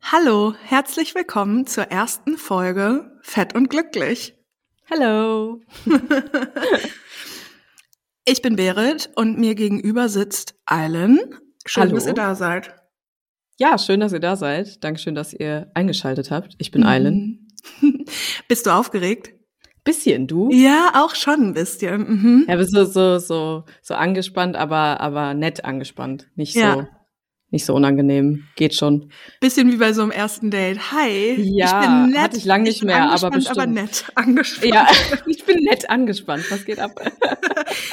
Hallo, herzlich willkommen zur ersten Folge Fett und Glücklich. Hallo. ich bin Berit und mir gegenüber sitzt Eilen. Schön, Hallo. dass ihr da seid. Ja, schön, dass ihr da seid. Dankeschön, dass ihr eingeschaltet habt. Ich bin Eilen. Mhm. Bist du aufgeregt? Bisschen, du? Ja, auch schon ein bisschen. Mhm. Ja, bist so, so, so, so angespannt, aber, aber nett angespannt. Nicht so, Ja. Nicht so unangenehm. Geht schon. Bisschen wie bei so einem ersten Date. Hi, Ja, ich bin nett. hatte ich lang nicht bin mehr, aber angespannt, aber bestimmt. nett angespannt. Ja, ich bin nett angespannt. Was geht ab?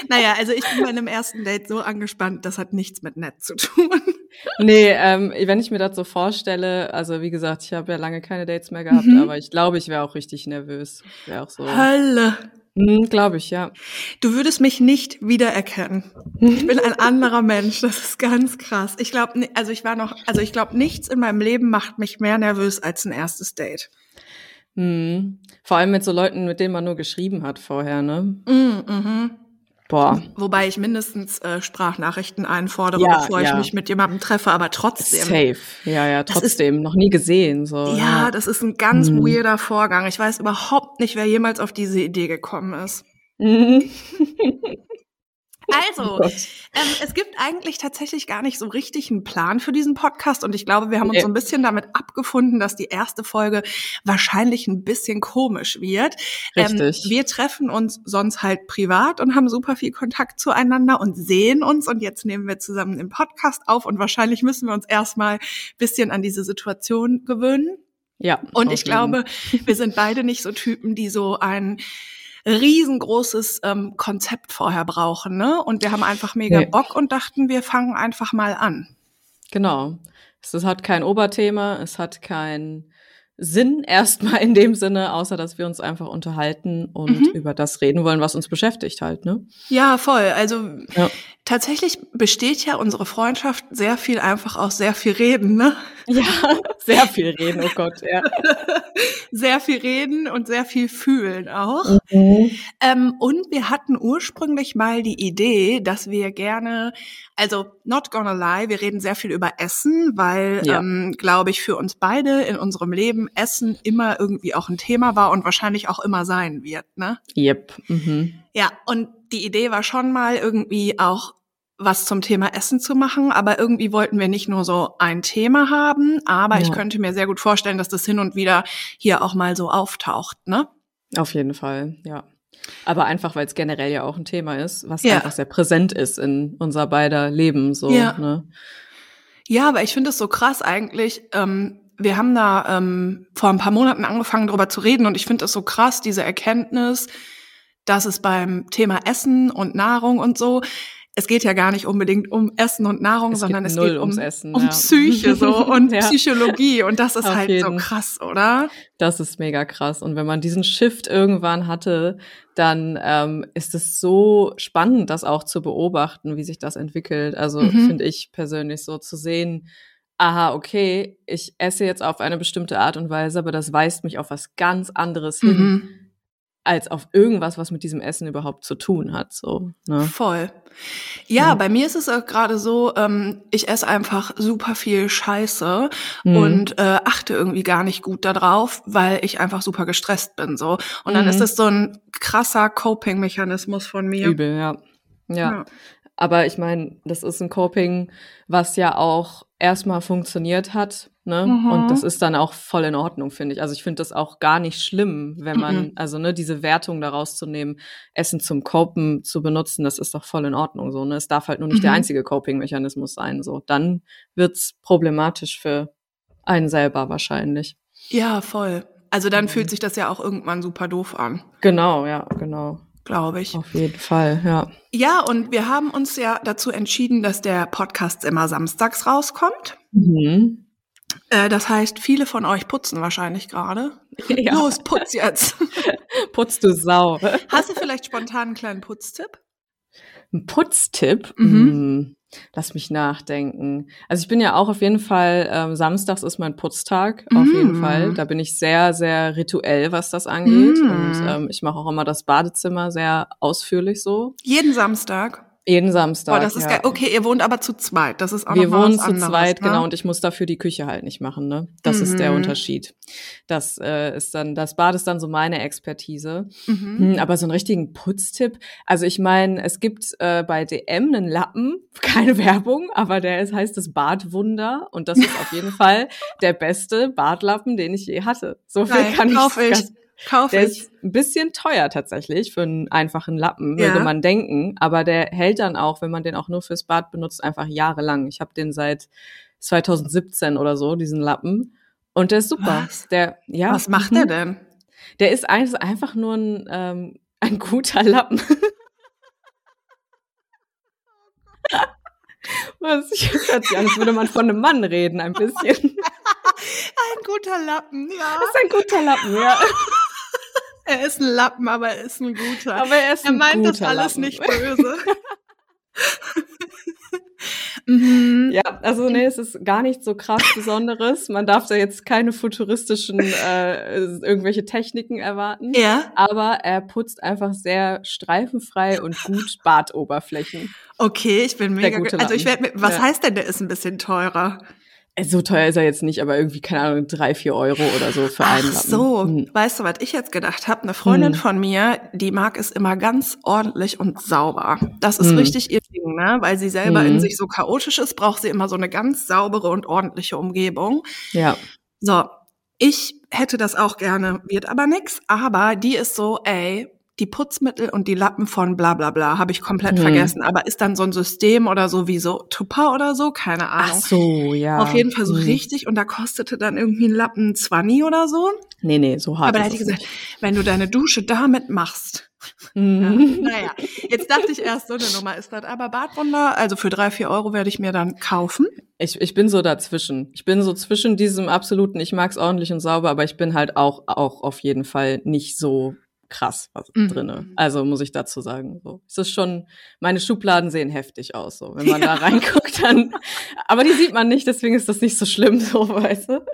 Naja, also ich bin bei einem ersten Date so angespannt, das hat nichts mit nett zu tun. Nee, ähm, wenn ich mir das so vorstelle, also wie gesagt, ich habe ja lange keine Dates mehr gehabt, Mhm. aber ich glaube, ich wäre auch richtig nervös. Wäre auch so. Hölle. Hm, glaube ich, ja. Du würdest mich nicht wiedererkennen. Ich bin ein anderer Mensch. Das ist ganz krass. Ich glaube, also ich war noch, also ich glaube, nichts in meinem Leben macht mich mehr nervös als ein erstes Date. Hm. Vor allem mit so Leuten, mit denen man nur geschrieben hat vorher, ne? Mm, mhm. Boah. Wobei ich mindestens äh, Sprachnachrichten einfordere, Ja, bevor ich ja. mich mit jemandem treffe, aber trotzdem. Safe. Ja, ja, Das ist- trotzdem. Noch nie gesehen, so. Ja, das ist ein ganz Mhm. weirder Vorgang. Ich weiß überhaupt nicht, wer jemals auf diese Idee gekommen ist. Also, Oh ähm, es gibt eigentlich tatsächlich gar nicht so richtig einen Plan für diesen Podcast und ich glaube, wir haben uns so ein bisschen damit abgefunden, dass die erste Folge wahrscheinlich ein bisschen komisch wird. Richtig. Ähm, wir treffen uns sonst halt privat und haben super viel Kontakt zueinander und sehen uns und jetzt nehmen wir zusammen den Podcast auf und wahrscheinlich müssen wir uns erstmal ein bisschen an diese Situation gewöhnen. Ja. Und ich glaube, wir sind beide nicht so Typen, die so ein riesengroßes ähm, Konzept vorher brauchen, ne? Und wir haben einfach mega Nee. Bock und dachten, wir fangen einfach mal an. Genau. Es hat kein Oberthema, es hat keinen Sinn erstmal in dem Sinne, außer dass wir uns einfach unterhalten und Mhm. über das reden wollen, was uns beschäftigt halt, ne? Ja, voll. Also Ja. tatsächlich besteht ja unsere Freundschaft sehr viel einfach aus sehr viel Reden, ne? Ja, sehr viel reden, oh Gott, ja. Sehr viel reden und sehr viel fühlen auch. Mhm. Ähm, und wir hatten ursprünglich mal die Idee, dass wir gerne, also not gonna lie, wir reden sehr viel über Essen, weil, Ja. ähm, glaube ich, für uns beide in unserem Leben Essen immer irgendwie auch ein Thema war und wahrscheinlich auch immer sein wird, ne? Yep. Mhm. Ja, und die Idee war schon mal irgendwie auch was zum Thema Essen zu machen, aber irgendwie wollten wir nicht nur so ein Thema haben, aber ich Ja. könnte mir sehr gut vorstellen, dass das hin und wieder hier auch mal so auftaucht, ne? Auf jeden Fall, ja. Aber einfach, weil es generell ja auch ein Thema ist, was Ja. einfach sehr präsent ist in unser beider Leben, so, Ja. ne? Ja, aber ich finde es so krass eigentlich. Ähm, wir haben da ähm, vor ein paar Monaten angefangen, darüber zu reden und ich finde es so krass, diese Erkenntnis, dass es beim Thema Essen und Nahrung und so, es geht ja gar nicht unbedingt um Essen und Nahrung, Es sondern geht es geht um, Essen, um ja. Psyche so und Ja. Psychologie und das ist Auf halt so jeden. krass, oder? Das ist mega krass. Und wenn man diesen Shift irgendwann hatte, dann ähm, ist es so spannend, das auch zu beobachten, wie sich das entwickelt. Also Mhm. finde ich persönlich so zu sehen, aha, okay, ich esse jetzt auf eine bestimmte Art und Weise, aber das weist mich auf was ganz anderes hin, Mhm. als auf irgendwas, was mit diesem Essen überhaupt zu tun hat. So, ne? Voll. Ja, Ja. bei mir ist es auch gerade so, ähm, ich esse einfach super viel Scheiße Mhm. und äh, achte irgendwie gar nicht gut darauf, weil ich einfach super gestresst bin so. Und dann Mhm. ist es so ein krasser Coping-Mechanismus von mir. Übel, ja. ja. Ja. Aber ich meine, das ist ein Coping, was ja auch erstmal funktioniert hat. Ne? Mhm. Und das ist dann auch voll in Ordnung, finde ich. Also ich finde das auch gar nicht schlimm, wenn man, Mhm. also ne, diese Wertung daraus zu nehmen, Essen zum Copen zu benutzen, das ist doch voll in Ordnung so. Ne? Es darf halt nur nicht der Mhm. einzige Coping-Mechanismus sein. So, dann wird's problematisch für einen selber wahrscheinlich. Ja, voll. Also dann fühlt sich das ja auch irgendwann super doof an, Genau, ja, genau. Glaube ich. Auf jeden Fall, ja. Ja, und wir haben uns ja dazu entschieden, dass der Podcast immer samstags rauskommt. Mhm. Äh, das heißt, viele von euch putzen wahrscheinlich gerade. Ja. Los, putz jetzt. Putz du Sau. Hast du vielleicht spontan einen kleinen Putztipp? Ein Putztipp? Mhm. Lass mich nachdenken. Also ich bin ja auch auf jeden Fall, ähm, samstags ist mein Putztag, auf jeden Mm. Fall. Da bin ich sehr, sehr rituell, was das angeht. Mm. Und ähm, ich mache auch immer das Badezimmer sehr ausführlich so. Jeden Samstag. Jeden Samstag. Boah, das ist ja. geil. Okay, ihr wohnt aber zu zweit. Das ist auch Wir wohnen zu anderes, zweit, ne? genau, und ich muss dafür die Küche halt nicht machen, ne? Das ist der Mhm. Unterschied. Das äh, ist dann, das Bad ist dann so meine Expertise. Mhm. Hm, aber so einen richtigen Putztipp. Also ich meine, es gibt äh, bei DM einen Lappen, keine Werbung, aber der ist, heißt das Badwunder und das ist auf jeden Fall der beste Badlappen, den ich je hatte. So viel Geil, kann ich, ich. Ganz- Kauf Der ich. ist ein bisschen teuer tatsächlich für einen einfachen Lappen, Ja. würde man denken. Aber der hält dann auch, wenn man den auch nur fürs Bad benutzt, einfach jahrelang. Ich habe den seit 2017 oder so, diesen Lappen. Und der ist super. Was? Der, ja. Was macht mhm. der denn? Der ist ein- einfach nur ein, ähm, ein guter Lappen. Was? Ich hört sich an, als würde man von einem Mann reden, ein bisschen. Ein guter Lappen, ja. Das ist ein guter Lappen, ja. Er ist ein Lappen, aber er ist ein guter. Aber er ist er ein meint das guter alles Lappen. nicht böse. mhm. Ja, also nee, es ist gar nicht so krass Besonderes. Man darf da jetzt keine futuristischen äh, irgendwelche Techniken erwarten. Ja, Aber er putzt einfach sehr streifenfrei und gut Badoberflächen. okay, ich bin mega. Also ich werde, was Ja. heißt denn, der ist ein bisschen teurer? So teuer ist er jetzt nicht, aber irgendwie, keine Ahnung, drei, vier Euro oder so für einen Ach Lappen. so, Hm. weißt du, was ich jetzt gedacht habe? Eine Freundin Hm. von mir, die mag es immer ganz ordentlich und sauber. Das ist Hm. richtig ihr Ding, ne? Weil sie selber Hm. in sich so chaotisch ist, braucht sie immer so eine ganz saubere und ordentliche Umgebung. Ja. So, ich hätte das auch gerne, wird aber nix. Aber die ist so, ey, die Putzmittel und die Lappen von bla bla bla habe ich komplett Hm. vergessen. Aber ist dann so ein System oder so wie so Tupper oder so? Keine Ach Ahnung. so, ja. Auf jeden Fall so Hm. richtig und da kostete dann irgendwie ein Lappen 20 oder so. Nee, nee, so hart Aber da hätte ich es gesagt, wenn du deine Dusche damit machst. nicht. Ja, Mhm. naja, jetzt dachte ich erst, so eine Nummer ist das. Aber Badwunder, also für drei, vier Euro werde ich mir dann kaufen. Ich, ich bin so dazwischen. Ich bin so zwischen diesem absoluten, ich mag's ordentlich und sauber, aber ich bin halt auch, auch auf jeden Fall nicht so krass was Mhm. drinne. Also muss ich dazu sagen. So. Es ist schon, meine Schubladen sehen heftig aus, so. Wenn man da Ja. reinguckt, dann, aber die sieht man nicht, deswegen ist das nicht so schlimm, so, weißt du?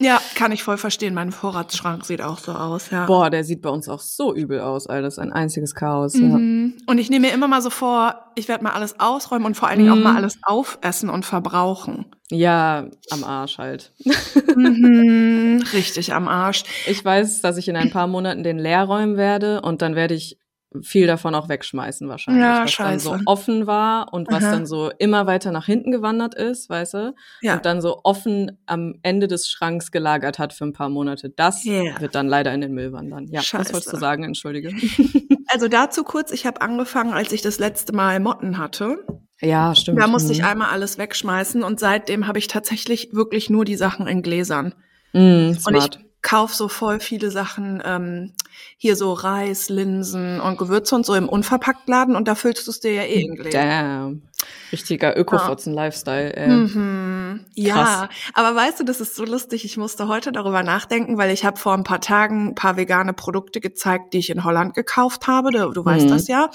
Ja, kann ich voll verstehen. Mein Vorratsschrank sieht auch so aus, ja. Boah, der sieht bei uns auch so übel aus, Alter. Das ist ein einziges Chaos, ja. Mhm. Und ich nehme mir immer mal so vor, ich werde mal alles ausräumen und vor allen Dingen auch Mhm. mal alles aufessen und verbrauchen. Ja, am Arsch halt. mhm. Richtig am Arsch. Ich weiß, dass ich in ein paar Monaten den leer räumen werde und dann werde ich viel davon auch wegschmeißen wahrscheinlich, Ja, was dann so scheiße. offen war und was Aha. dann so immer weiter nach hinten gewandert ist, weißt du? Ja. Und dann so offen am Ende des Schranks gelagert hat für ein paar Monate. Das Ja. wird dann leider in den Müll wandern. Ja, Scheiße. was wolltest du sagen? Entschuldige. Also dazu kurz, ich habe angefangen, als ich das letzte Mal Motten hatte. ja, stimmt. Da musste ich Mhm. einmal alles wegschmeißen und seitdem habe ich tatsächlich wirklich nur die Sachen in Gläsern. Und ich smart. Kauf so voll viele Sachen, ähm, hier so Reis, Linsen und Gewürze und so im Unverpacktladen und da füllst du es dir ja eh. Damn. Richtiger Ökofotzen-Lifestyle. Äh. Mhm. Ja, aber weißt du, das ist so lustig. Ich musste heute darüber nachdenken, weil ich habe vor ein paar Tagen ein paar vegane Produkte gezeigt, die ich in Holland gekauft habe. Du, du weißt Mhm. das ja.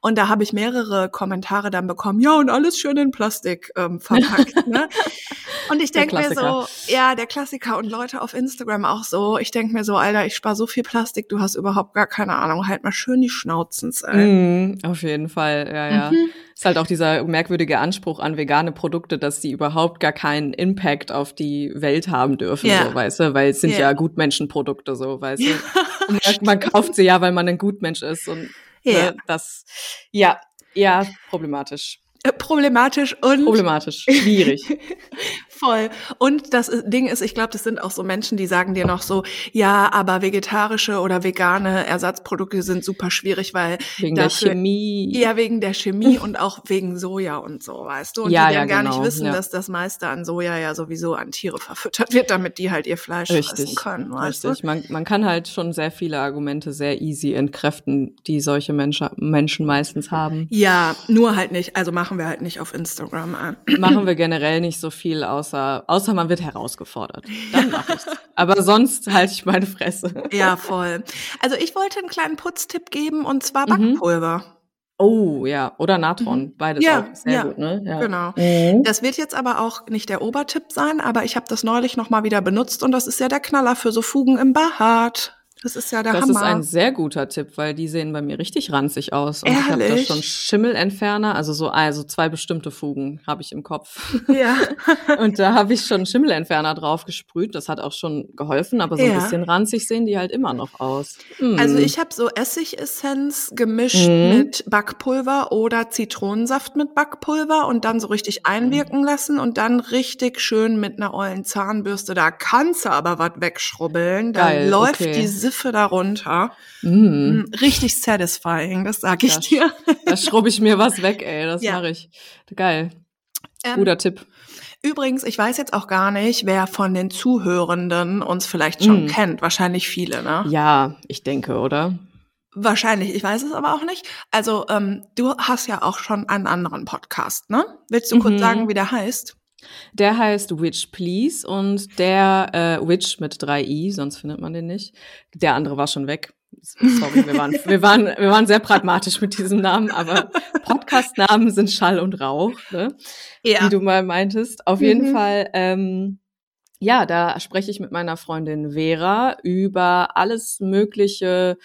Und da habe ich mehrere Kommentare dann bekommen. Ja, und alles schön in Plastik ähm, verpackt. ne? Und ich denke mir so, ja, der Klassiker und Leute auf Instagram auch so. Ich denke mir so, Alter, ich spare so viel Plastik, du hast überhaupt gar keine Ahnung. Halt mal schön die Schnauzen. ey. Mhm, auf jeden Fall, ja, ja. Ist halt auch dieser merkwürdige Anspruch an vegane Produkte, dass die überhaupt gar keinen Impact auf die Welt haben dürfen, Ja. so, weißt du, weil es sind Ja. ja Gutmenschenprodukte, so, weißt du. Und man, kauft sie ja, weil man ein Gutmensch ist und Ja. ne, das, ja, ja, problematisch. Äh, Problematisch und Problematisch, schwierig. Voll. Und das Ding ist, ich glaube, das sind auch so Menschen, die sagen dir noch so, ja, aber vegetarische oder vegane Ersatzprodukte sind super schwierig, weil Wegen der dafür- Chemie. Ja, wegen der Chemie und auch wegen Soja und so, weißt du? Und Ja, die ja, dann gar genau, nicht wissen, ja. dass das meiste an Soja ja sowieso an Tiere verfüttert wird, damit die halt ihr Fleisch Richtig, können, weißt richtig. Man, man kann halt schon sehr viele Argumente sehr easy entkräften, die solche Menschen, Menschen meistens haben. du? Ja, nur halt nicht, also machen wir halt nicht auf Instagram an. machen wir generell nicht so viel, außer, außer man wird herausgefordert. Dann mache ich's. Aber sonst halte ich meine Fresse. Ja, voll. Also ich wollte einen kleinen Putztipp geben und zwar Mhm. Backpulver. Oh, ja. Oder Natron. Beides Ja, auch. Sehr ja, gut, ne? Ja. genau. Mhm. Das wird jetzt aber auch nicht der Obertipp sein, aber ich habe das neulich noch mal wieder benutzt und das ist ja der Knaller für so Fugen im Bad. Das ist ja der das Hammer. ist ein sehr guter Tipp, weil die sehen bei mir richtig ranzig aus. Und ich habe da Ehrlich? schon Schimmelentferner, also so also zwei bestimmte Fugen habe ich im Kopf. ja. Und da habe ich schon Schimmelentferner drauf gesprüht. Das hat auch schon geholfen, aber so ein Ja. bisschen ranzig sehen die halt immer noch aus. Hm. Also ich habe so Essigessenz gemischt Mhm. mit Backpulver oder Zitronensaft mit Backpulver und dann so richtig einwirken lassen und dann richtig schön mit einer ollen Zahnbürste. Da kannst du aber was wegschrubbeln. Da Geil, läuft okay. die Siffe darunter. Mm. Mm, Richtig satisfying, das sag ich Ja, dir. Da schrubbe ich mir was weg, ey. Das Ja. mache ich. Geil. Ähm, Guter Tipp. Übrigens, ich weiß jetzt auch gar nicht, wer von den Zuhörenden uns vielleicht schon Mm. kennt. Wahrscheinlich viele, ne? Ja, ich denke, oder? Wahrscheinlich, ich weiß es aber auch nicht. Also, ähm, du hast ja auch schon einen anderen Podcast, ne? Willst du kurz Mhm. sagen, wie der heißt? Der heißt Witch Please und der äh, Witch mit drei i, sonst findet man den nicht. Der andere war schon weg. Sorry, wir waren, wir waren, wir waren sehr pragmatisch mit diesem Namen, aber Podcast-Namen sind Schall und Rauch, ne? wie du mal meintest. Auf jeden Mhm. Fall, ähm, ja, da spreche ich mit meiner Freundin Vera über alles mögliche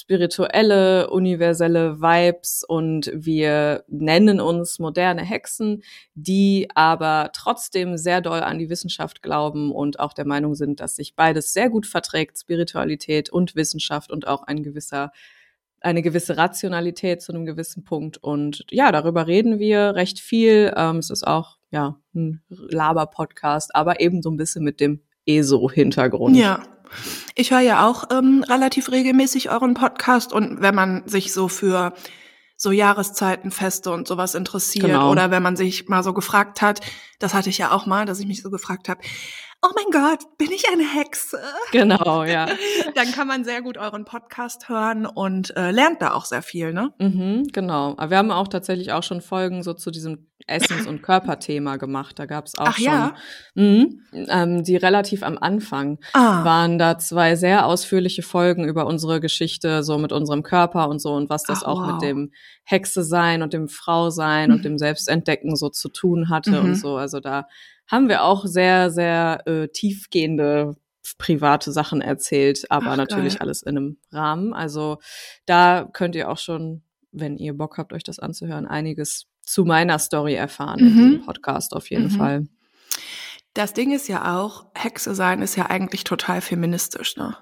spirituelle, universelle Vibes und wir nennen uns moderne Hexen, die aber trotzdem sehr doll an die Wissenschaft glauben und auch der Meinung sind, dass sich beides sehr gut verträgt, Spiritualität und Wissenschaft und auch ein gewisser eine gewisse Rationalität zu einem gewissen Punkt. Und ja, darüber reden wir recht viel. Ähm, es ist auch ja ein Laber-Podcast, aber eben so ein bisschen mit dem ESO-Hintergrund. Ja. Ich höre ja auch ähm, relativ regelmäßig euren Podcast und wenn man sich so für so Jahreszeitenfeste und sowas interessiert Genau. oder wenn man sich mal so gefragt hat, das hatte ich ja auch mal, dass ich mich so gefragt habe, oh mein Gott, bin ich eine Hexe? Genau, ja. Dann kann man sehr gut euren Podcast hören und äh, lernt da auch sehr viel, ne? Mhm, genau. Aber wir haben auch tatsächlich auch schon Folgen so zu diesem Essens- und Körperthema gemacht. Da gab es auch Ach schon, ja? mhm, ähm, die relativ am Anfang Ah, waren da zwei sehr ausführliche Folgen über unsere Geschichte, so mit unserem Körper und so und was das Ach, auch wow. mit dem Hexe sein und dem Frau sein und Mhm. dem Selbstentdecken so zu tun hatte Mhm. und so. Also da haben wir auch sehr, sehr äh, tiefgehende private Sachen erzählt, aber Ach, natürlich geil. alles in einem Rahmen. Also da könnt ihr auch schon, wenn ihr Bock habt, euch das anzuhören, einiges zu meiner Story erfahren in Mhm. diesem Podcast auf jeden Mhm. Fall. das Ding ist ja auch, Hexe sein ist ja eigentlich total feministisch, ne?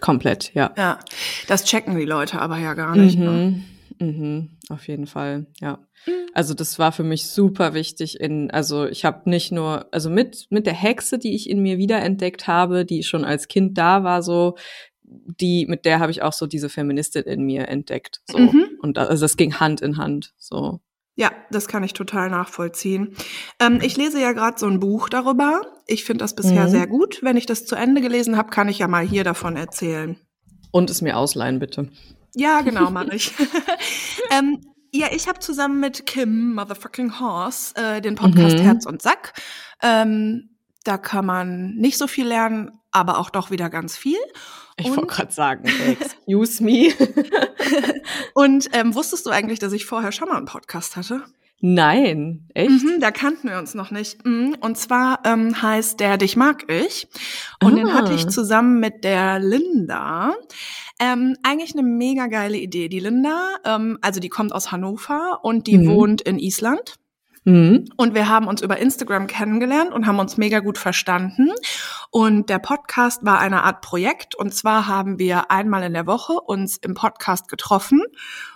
Komplett, ja. Ja, das checken die Leute aber ja gar nicht. Ne? Mhm. Auf jeden Fall, ja. Mhm. Also das war für mich super wichtig in, also ich habe nicht nur, also mit, mit der Hexe, die ich in mir wiederentdeckt habe, die schon als Kind da war, so, die, mit der habe ich auch so diese Feministin in mir entdeckt. So. Mhm. Und also das ging Hand in Hand. So. Ja, das kann ich total nachvollziehen. Ähm, ich lese ja gerade so ein Buch darüber. Ich finde das bisher Mhm. sehr gut. Wenn ich das zu Ende gelesen habe, kann ich ja mal hier davon erzählen. Und es mir ausleihen, bitte. Ja, genau, mache ich. ähm, ja, ich habe zusammen mit Kim Motherfucking Horse äh, den Podcast Mhm. Herz und Sack. Ähm, da kann man nicht so viel lernen, aber auch doch wieder ganz viel. Ich wollte gerade sagen, excuse me. Und ähm, wusstest du eigentlich, dass ich vorher schon mal einen Podcast hatte? Nein, echt? Mhm, da kannten wir uns noch nicht. Mhm, Und zwar ähm, heißt der Dich mag ich. Und den Ah. hatte ich zusammen mit der Linda. Ähm, eigentlich eine mega geile Idee. Die Linda, ähm, also die kommt aus Hannover und die Mhm. wohnt in Island. Mhm. Und wir haben uns über Instagram kennengelernt und haben uns mega gut verstanden. Und der Podcast war eine Art Projekt. Und zwar haben wir einmal in der Woche uns im Podcast getroffen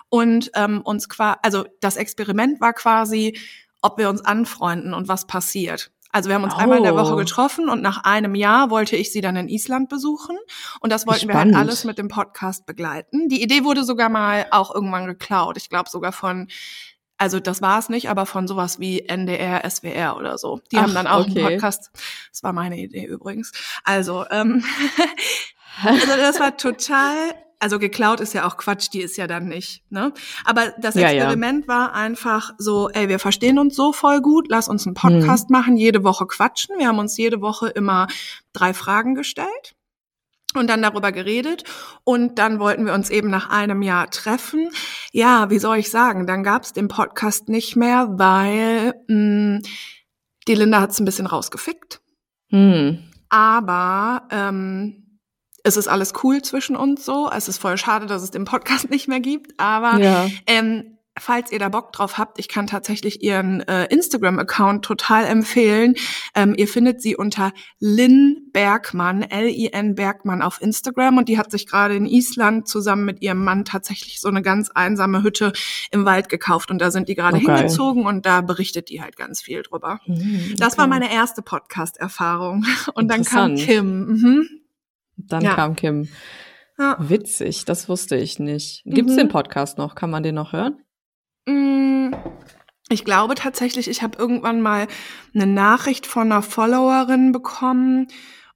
und ähm, uns quasi, also das Experiment war quasi, ob wir uns anfreunden und was passiert. Also wir haben uns einmal in der Woche Oh. getroffen und nach einem Jahr wollte ich sie dann in Island besuchen. Und das wollten wir Spannend. halt alles mit dem Podcast begleiten. Die Idee wurde sogar mal auch irgendwann geklaut. Ich glaube sogar von also das war es nicht, aber von sowas wie NDR, SWR oder so. Die haben Ach, dann auch okay. einen Podcast. Das war meine Idee übrigens. Also, ähm, also das war total, also geklaut ist ja auch Quatsch, die ist ja dann nicht, ne? Aber das Ja, ja. Experiment war einfach so, ey, wir verstehen uns so voll gut, lass uns einen Mhm. Podcast machen, jede Woche quatschen. Wir haben uns jede Woche immer drei Fragen gestellt und dann darüber geredet und dann wollten wir uns eben nach einem Jahr treffen. Ja, wie soll ich sagen, dann gab es den Podcast nicht mehr, weil mh, die Linda hat es ein bisschen rausgefickt. Hm. Aber ähm, es ist alles cool zwischen uns so. Es ist voll schade, dass es den Podcast nicht mehr gibt, aber Ja. ähm, falls ihr da Bock drauf habt, ich kann tatsächlich ihren äh, Instagram-Account total empfehlen. Ähm, ihr findet sie unter Lynn Bergmann, L-I-N Bergmann auf Instagram und die hat sich gerade in Island zusammen mit ihrem Mann tatsächlich so eine ganz einsame Hütte im Wald gekauft und da sind die gerade Oh, geil. hingezogen und da berichtet die halt ganz viel drüber. Mhm, Das war okay. meine erste Podcast-Erfahrung und dann kam. Kim. Mhm. Dann Ja. kam Kim. Ja. Witzig, das wusste ich nicht. Gibt's Mhm. den Podcast noch? Kann man den noch hören? Mm, Ich glaube tatsächlich, ich habe irgendwann mal eine Nachricht von einer Followerin bekommen.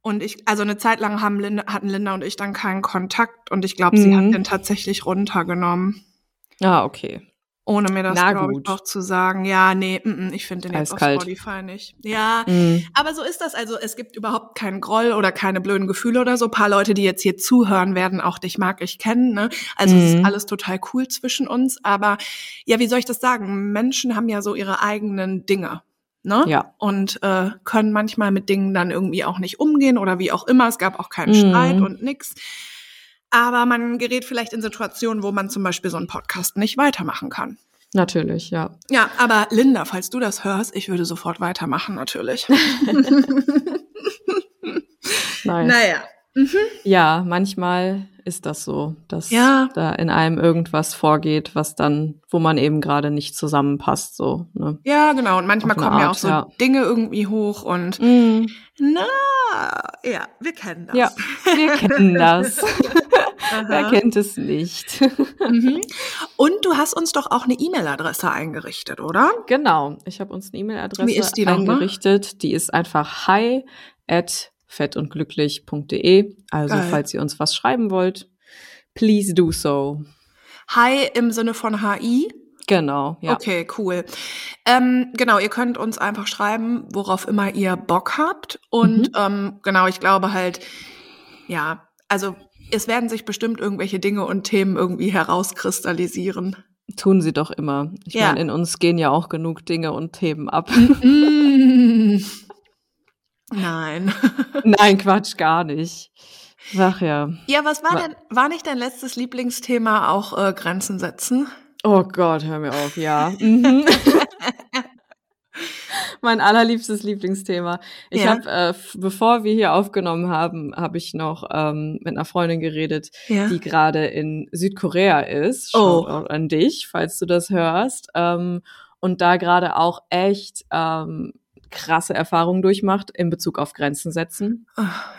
Und ich, also eine Zeit lang haben Linda, hatten Linda und ich dann keinen Kontakt und ich glaube, sie Mhm. hat den tatsächlich runtergenommen. Ah, okay. Ohne mir das, glaube ich, auch zu sagen. Ja, nee, mm, mm, ich finde den jetzt auf Spotify nicht. Ja, Mhm. aber so ist das. Also es gibt überhaupt keinen Groll oder keine blöden Gefühle oder so. Ein paar Leute, die jetzt hier zuhören, werden auch dich mag ich kennen. Ne? Also es ist Mhm. alles total cool zwischen uns. Aber ja, wie soll ich das sagen? Menschen haben ja so ihre eigenen Dinge. Ne? Ja. Und äh, können manchmal mit Dingen dann irgendwie auch nicht umgehen oder wie auch immer. Es gab auch keinen. Streit und nix. Aber man gerät vielleicht in Situationen, wo man zum Beispiel so einen Podcast nicht weitermachen kann. Natürlich, ja. Ja, aber Linda, falls du das hörst, ich würde sofort weitermachen, natürlich. Nice. naja. Ja, manchmal ist das so, dass Ja. da in einem irgendwas vorgeht, was dann, wo man eben gerade nicht zusammenpasst, so. Ne? Ja, genau. Und manchmal kommen ja Art, auch so ja. Dinge irgendwie hoch und Mhm. na, ja, wir kennen das. Ja, wir kennen das. Wer kennt es nicht? Mhm. Und du hast uns doch auch eine E-Mail-Adresse eingerichtet, oder? Genau, ich habe uns eine E-Mail-Adresse die eingerichtet. Die ist einfach hi at fettundglücklich.de. Also Geil. falls ihr uns was schreiben wollt, please do so. Hi im Sinne von HI. Genau, ja. Okay, cool. Ähm, genau, ihr könnt uns einfach schreiben, worauf immer ihr Bock habt. Und Mhm. ähm, genau, ich glaube halt, ja, also es werden sich bestimmt irgendwelche Dinge und Themen irgendwie herauskristallisieren. Tun sie doch immer. Ich Ja. meine, in uns gehen ja auch genug Dinge und Themen ab. Nein. Nein, Quatsch, gar nicht. Ach ja. Ja, was war Wa- denn, war nicht dein letztes Lieblingsthema auch äh, Grenzen setzen? Oh Gott, hör mir auf, ja. Mhm. mein allerliebstes Lieblingsthema. Ich Ja. habe, äh, bevor wir hier aufgenommen haben, habe ich noch ähm, mit einer Freundin geredet, Ja. die gerade in Südkorea ist. Oh. Shoutout an dich, falls du das hörst. Ähm, und da gerade auch echt ähm, krasse Erfahrungen durchmacht in Bezug auf Grenzen setzen.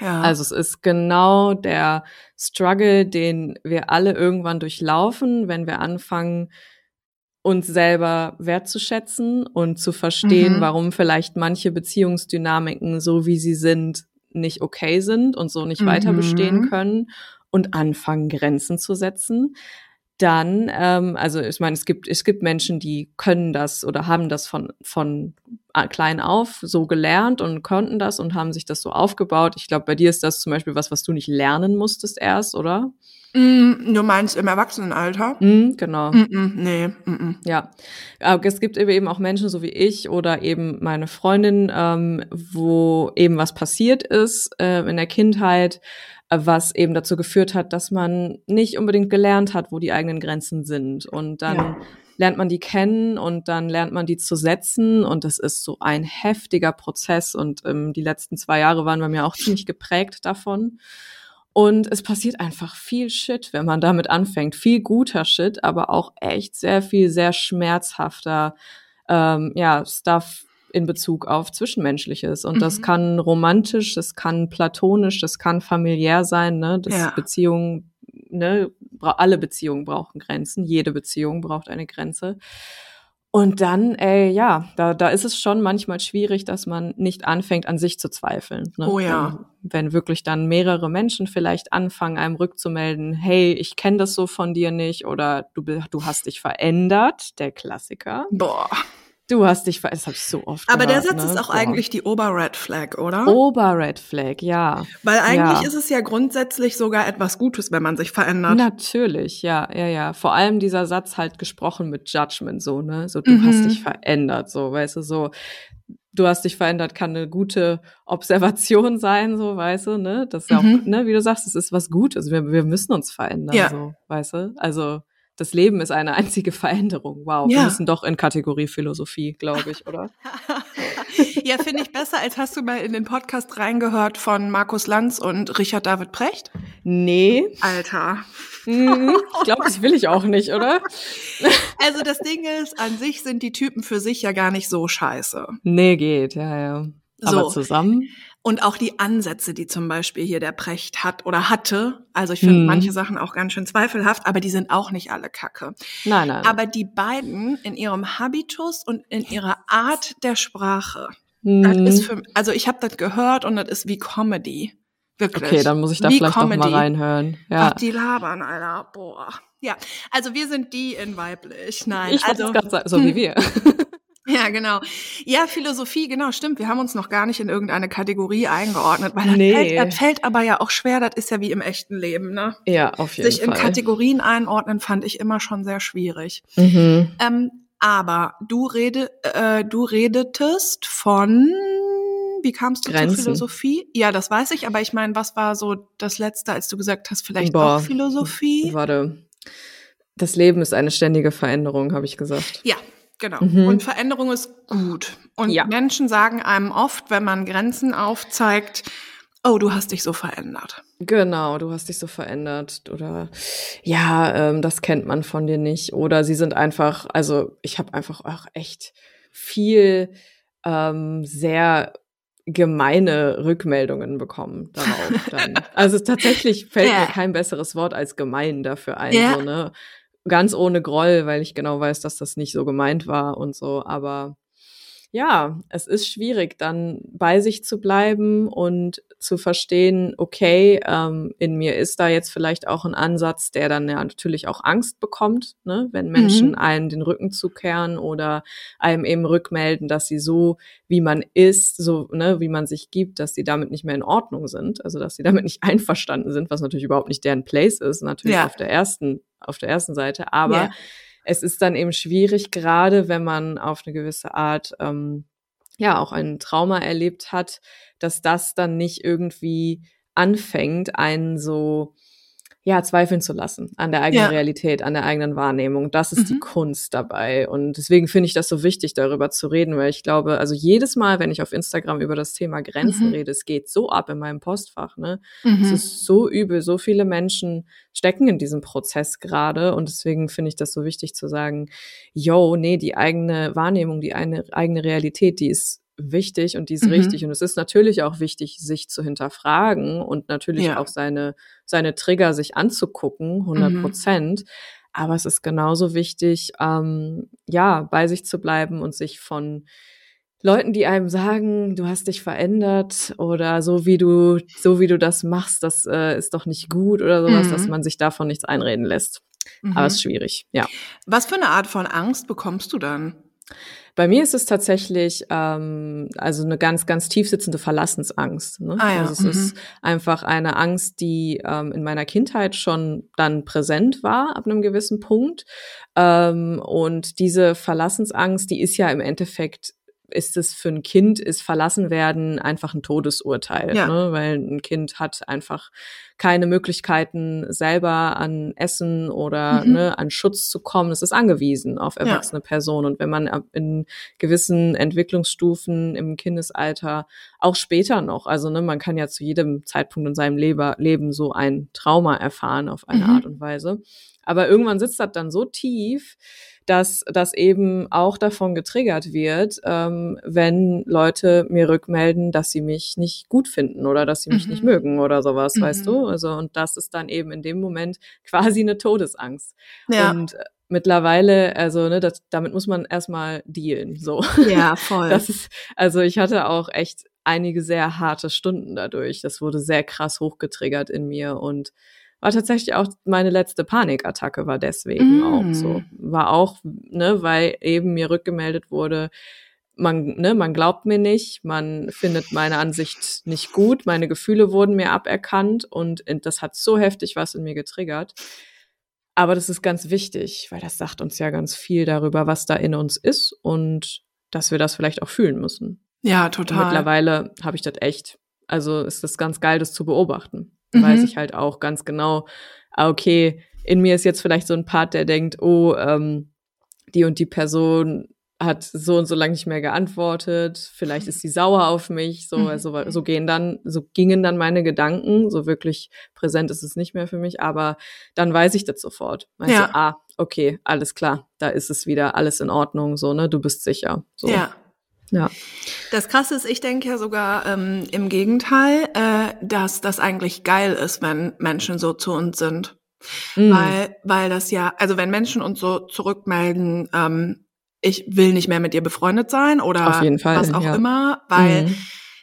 ja. Also es ist genau der Struggle, den wir alle irgendwann durchlaufen, wenn wir anfangen, uns selber wertzuschätzen und zu verstehen, Mhm. warum vielleicht manche Beziehungsdynamiken, so wie sie sind, nicht okay sind und so nicht weiter Mhm. bestehen können und anfangen, Grenzen zu setzen. Dann, ähm, also ich meine, es gibt, es gibt Menschen, die können das oder haben das von, von äh, klein auf so gelernt und konnten das und haben sich das so aufgebaut. Ich glaube, bei dir ist das zum Beispiel was, was du nicht lernen musstest erst, oder? Mm, du meinst im Erwachsenenalter? Mhm, genau. Mm -mm, nee. Mm -mm. Ja, aber es gibt eben auch Menschen so wie ich oder eben meine Freundin, ähm, wo eben was passiert ist äh, in der Kindheit, äh, was eben dazu geführt hat, dass man nicht unbedingt gelernt hat, wo die eigenen Grenzen sind. Und dann Ja. lernt man die kennen und dann lernt man die zu setzen. Und das ist so ein heftiger Prozess. Und ähm, die letzten zwei Jahre waren bei mir auch ziemlich geprägt davon. Und es passiert einfach viel Shit, wenn man damit anfängt. Viel guter Shit, aber auch echt sehr viel, sehr schmerzhafter, ähm, ja, Stuff in Bezug auf Zwischenmenschliches. Und das Mhm. kann romantisch, das kann platonisch, das kann familiär sein, ne? Das Ja. Beziehungen, ne? Alle Beziehungen brauchen Grenzen. Jede Beziehung braucht eine Grenze. Und dann, ey, ja, da, da ist es schon manchmal schwierig, dass man nicht anfängt, an sich zu zweifeln. Ne? Oh ja. Wenn, wenn wirklich dann mehrere Menschen vielleicht anfangen, einem rückzumelden, hey, ich kenne das so von dir nicht oder du, du hast dich verändert, der Klassiker. Boah. Du hast dich verändert, das habe ich so oft Aber der gehört, Satz ne? ist auch Boah. eigentlich die Ober-Red Flag, oder? Ober-Red Flag, ja. Weil eigentlich ja. ist es ja grundsätzlich sogar etwas Gutes, wenn man sich verändert. Natürlich, ja, ja, ja. Vor allem dieser Satz halt gesprochen mit Judgment, so, ne? So, du Mhm. hast dich verändert, so, weißt du, so. du hast dich verändert, kann eine gute Observation sein, so, weißt du, ne? Das ist ja Mhm. auch, ne, wie du sagst, es ist was Gutes. Wir, wir müssen uns verändern, Ja. so, weißt du? Also, das Leben ist eine einzige Veränderung. Wow, wir Ja. müssen doch in Kategorie Philosophie, glaube ich, oder? ja, finde ich besser, als hast du mal in den Podcast reingehört von Markus Lanz und Richard David Precht? Nee, Alter. Mhm. ich glaube, das will ich auch nicht, oder? Also das Ding ist, an sich sind die Typen für sich ja gar nicht so scheiße. Nee, geht, ja, ja. Aber So. zusammen? Und auch die Ansätze, die zum Beispiel hier der Precht hat oder hatte, also ich finde Mhm. manche Sachen auch ganz schön zweifelhaft, aber die sind auch nicht alle kacke. Nein, nein. Aber die beiden in ihrem Habitus und in ihrer Art der Sprache, Mhm. das ist für also ich habe das gehört und das ist wie Comedy. Wirklich. okay, dann muss ich da Wie vielleicht doch Comedy. mal reinhören. Ja. Was die labern, Alter. Boah. Ja, also wir sind die in weiblich. Nein, ich also sagen, so wie Hm. wir. ja, genau. Ja, Philosophie, genau, stimmt. Wir haben uns noch gar nicht in irgendeine Kategorie eingeordnet, weil das, Nee. fällt, das fällt aber ja auch schwer. Das ist ja wie im echten Leben, ne? ja, auf jeden Sich in Fall. Kategorien einordnen fand ich immer schon sehr schwierig. Mhm. Ähm, aber du rede, äh, du redetest von wie kamst du Grenzen. zur Philosophie? Ja, das weiß ich, aber ich meine, was war so das letzte, als du gesagt hast, vielleicht Boah. auch Philosophie? Warte. Das Leben ist eine ständige Veränderung, habe ich gesagt. Ja, genau. Mhm. Und Veränderung ist gut. Und Ja. Menschen sagen einem oft, wenn man Grenzen aufzeigt, oh, du hast dich so verändert. Genau, du hast dich so verändert oder ja, ähm, das kennt man von dir nicht oder sie sind einfach, also ich habe einfach auch echt viel ähm, sehr gemeine Rückmeldungen bekommen darauf. Dann. Also tatsächlich fällt Ja. mir kein besseres Wort als gemein dafür ein, Ja. so, ne? Ganz ohne Groll, weil ich genau weiß, dass das nicht so gemeint war und so, aber ja, es ist schwierig, dann bei sich zu bleiben und zu verstehen, okay, ähm, in mir ist da jetzt vielleicht auch ein Ansatz, der dann ja natürlich auch Angst bekommt, ne? wenn Menschen Mhm. einen den Rücken zukehren oder einem eben rückmelden, dass sie so, wie man ist, so, ne, wie man sich gibt, dass sie damit nicht mehr in Ordnung sind, also dass sie damit nicht einverstanden sind, was natürlich überhaupt nicht deren Place ist, natürlich Ja. auf der ersten, auf der ersten Seite, aber Ja. es ist dann eben schwierig, gerade wenn man auf eine gewisse Art ähm, ja auch ein Trauma erlebt hat, dass das dann nicht irgendwie anfängt, einen so ja zweifeln zu lassen an der eigenen Ja. Realität, an der eigenen Wahrnehmung. Das ist die Mhm. Kunst dabei und deswegen finde ich das so wichtig, darüber zu reden, weil ich glaube, also jedes Mal, wenn ich auf Instagram über das Thema Grenzen Mhm. rede, es geht so ab in meinem Postfach, ne? Mhm. Es ist so übel. So viele Menschen stecken in diesem Prozess gerade. Und deswegen finde ich das so wichtig zu sagen, yo, nee, die eigene Wahrnehmung, die eine, eigene Realität, die ist wichtig und die ist Mhm. richtig. Und es ist natürlich auch wichtig, sich zu hinterfragen und natürlich Ja. auch seine, seine Trigger sich anzugucken, 100 Mhm. Prozent. Aber es ist genauso wichtig, ähm, ja, bei sich zu bleiben und sich von Leuten, die einem sagen, du hast dich verändert oder so wie du, so wie du das machst, das äh, ist doch nicht gut oder sowas, Mhm. dass man sich davon nichts einreden lässt. Mhm. Aber es ist schwierig, ja. Was für eine Art von Angst bekommst du dann? Bei mir ist es tatsächlich ähm, also eine ganz, ganz tief sitzende Verlassensangst. Ne? Ah ja, Also es mhm. ist einfach eine Angst, die ähm, in meiner Kindheit schon dann präsent war ab einem gewissen Punkt. Ähm, und diese Verlassensangst, die ist ja im Endeffekt ist es für ein Kind, ist verlassen werden einfach ein Todesurteil, Ja. ne? weil ein Kind hat einfach keine Möglichkeiten, selber an Essen oder Mhm. ne, an Schutz zu kommen. Es ist angewiesen auf Ja. erwachsene Personen. Und wenn man in gewissen Entwicklungsstufen im Kindesalter, auch später noch, also ne, man kann ja zu jedem Zeitpunkt in seinem Leber, Leben so ein Trauma erfahren auf eine Mhm. Art und Weise. Aber irgendwann sitzt das dann so tief, dass das eben auch davon getriggert wird, ähm, wenn Leute mir rückmelden, dass sie mich nicht gut finden oder dass sie mich Mhm. nicht mögen oder sowas, Mhm. weißt du? Also, und das ist dann eben in dem Moment quasi eine Todesangst. Ja, Und äh, mittlerweile, also, ne, das, damit muss man erstmal dealen, so. ja, voll. Das ist, also ich hatte auch echt einige sehr harte Stunden dadurch. Das wurde sehr krass hochgetriggert in mir und war tatsächlich auch meine letzte Panikattacke war deswegen Mm. auch so. War auch, ne, weil eben mir rückgemeldet wurde, man, ne, man glaubt mir nicht, man findet meine Ansicht nicht gut, meine Gefühle wurden mir aberkannt und das hat so heftig was in mir getriggert. Aber das ist ganz wichtig, weil das sagt uns ja ganz viel darüber, was da in uns ist und dass wir das vielleicht auch fühlen müssen. Ja, Und total. mittlerweile habe ich das echt. Also ist das ganz geil, das zu beobachten. Mhm. Weiß ich halt auch ganz genau, ah, okay, in mir ist jetzt vielleicht so ein Part, der denkt, oh, ähm, die und die Person hat so und so lange nicht mehr geantwortet, vielleicht ist sie sauer auf mich, so, Mhm. also so gehen dann, so gingen dann meine Gedanken, so wirklich präsent ist es nicht mehr für mich, aber dann weiß ich das sofort. Weißt Ja. du, ah, okay, alles klar, da ist es wieder, alles in Ordnung, so, ne, du bist sicher. So. Ja. Ja. Das Krasse ist, ich denke ja sogar ähm, im Gegenteil, äh, dass das eigentlich geil ist, wenn Menschen so zu uns sind. Mhm. Weil, weil das ja, also wenn Menschen uns so zurückmelden, ähm, ich will nicht mehr mit dir befreundet sein oder was auch ja. immer, weil Mhm.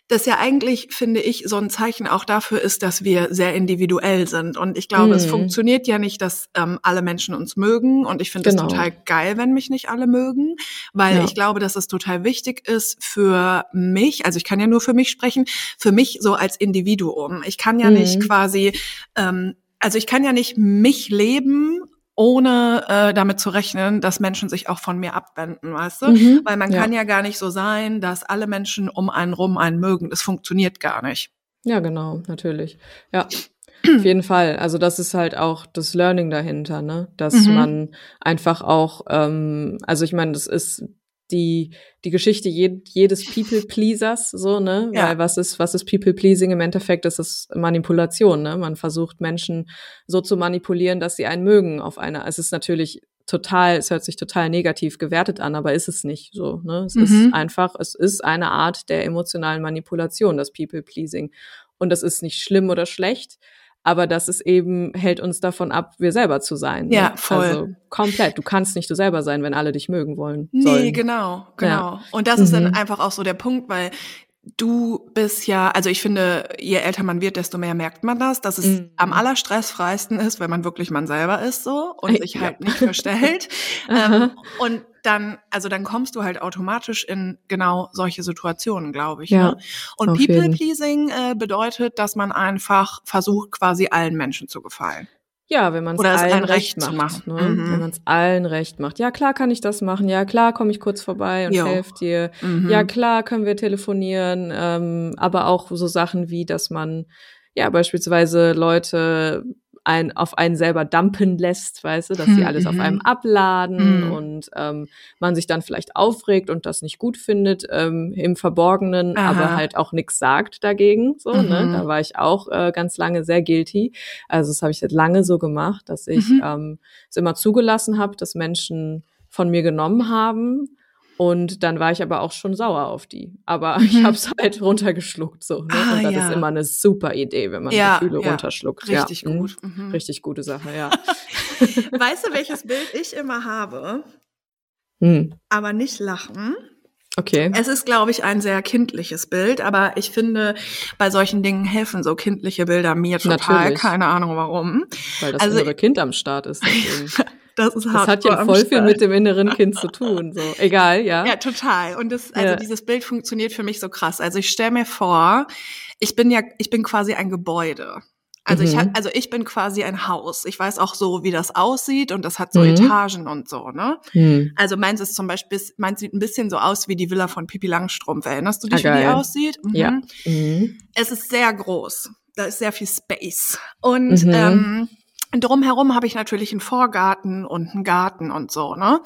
Das ja eigentlich, finde ich, so ein Zeichen auch dafür ist, dass wir sehr individuell sind. Und ich glaube, es Mhm. funktioniert ja nicht, dass ähm, alle Menschen uns mögen. Und ich finde es Genau. total geil, wenn mich nicht alle mögen, weil Ja. ich glaube, dass es total wichtig ist für mich, also ich kann ja nur für mich sprechen, für mich so als Individuum. Ich kann ja Mhm. nicht quasi, ähm, also ich kann ja nicht mich leben, ohne äh, damit zu rechnen, dass Menschen sich auch von mir abwenden, weißt du? Mhm. Weil man Ja. kann ja gar nicht so sein, dass alle Menschen um einen rum einen mögen. Das funktioniert gar nicht. Ja, genau, natürlich. Ja, auf jeden Fall. Also das ist halt auch das Learning dahinter, ne? Dass Mhm. man einfach auch, ähm, also ich meine, das ist die die Geschichte je, jedes People Pleasers, so ne? Ja. Weil was ist was ist People Pleasing im Endeffekt? Das ist Manipulation, ne? Man versucht Menschen so zu manipulieren, dass sie einen mögen auf einer. Es ist natürlich total, es hört sich total negativ gewertet an, aber ist es nicht so. Ne? Es Mhm. ist einfach, es ist eine Art der emotionalen Manipulation, das People Pleasing. Und das ist nicht schlimm oder schlecht, aber das ist eben, hält uns davon ab, wir selber zu sein. Ja, ne? voll. Also komplett. Du kannst nicht du selber sein, wenn alle dich mögen wollen. Nee, sollen. genau, genau. Ja. Und das ist dann Mhm. einfach auch so der Punkt, weil du bist ja, also ich finde, je älter man wird, desto mehr merkt man das, dass es Mhm. am allerstressfreisten ist, wenn man wirklich man selber ist so und sich Ja. halt nicht verstellt. ähm, und dann, also dann kommst du halt automatisch in genau solche Situationen, glaube ich. Ja, ne? Und. People-Pleasing äh, bedeutet, dass man einfach versucht, quasi allen Menschen zu gefallen. Ja, wenn man es allen allen recht recht macht. Ne? Mhm. Wenn man es allen recht macht. Ja, klar kann ich das machen. Ja, klar komme ich kurz vorbei und helfe dir. Mhm. Ja, klar können wir telefonieren. Ähm, aber auch so Sachen wie, dass man ja beispielsweise Leute ein, auf einen selber dumpen lässt, weißt du, dass sie Hm, alles auf mhm. einem abladen Mhm. und ähm, man sich dann vielleicht aufregt und das nicht gut findet ähm, im Verborgenen, Aha. aber halt auch nichts sagt dagegen. So, ne? Mhm. Da war ich auch äh, ganz lange sehr guilty. Also das habe ich seit lange so gemacht, dass ich Mhm. ähm, es immer zugelassen habe, dass Menschen von mir genommen haben. Und dann war ich aber auch schon sauer auf die. Aber ich Mhm. habe es halt runtergeschluckt so. Ne? Ah, und das ja. ist immer eine super Idee, wenn man Ja, Gefühle ja. runterschluckt. Richtig ja. gut. Mhm. Mhm. Richtig gute Sache, ja. Weißt du, welches Bild ich immer habe? hm. Aber nicht lachen. Okay. Es ist, glaube ich, ein sehr kindliches Bild, aber ich finde, bei solchen Dingen helfen so kindliche Bilder mir total. Natürlich. Keine Ahnung warum. Weil das also- innere Kind am Start ist. Das ist Das hart. hat ja voll viel mit dem inneren Kind zu tun. So. Egal, ja. Ja, total. Und das, also Ja. dieses Bild funktioniert für mich so krass. Also ich stelle mir vor, ich bin ja, ich bin quasi ein Gebäude. Also ich Mhm. hab, also ich bin quasi ein Haus. Ich weiß auch so, wie das aussieht und das hat so Mhm. Etagen und so, ne? Hm. Also meins ist zum Beispiel, meins sieht ein bisschen so aus wie die Villa von Pippi Langstrumpf. Erinnerst du dich, Ah, wie die aussieht? Mhm. Ja. Mhm. Es ist sehr groß. Da ist sehr viel Space. Und Mhm. Ähm, drumherum habe ich natürlich einen Vorgarten und einen Garten und so, ne?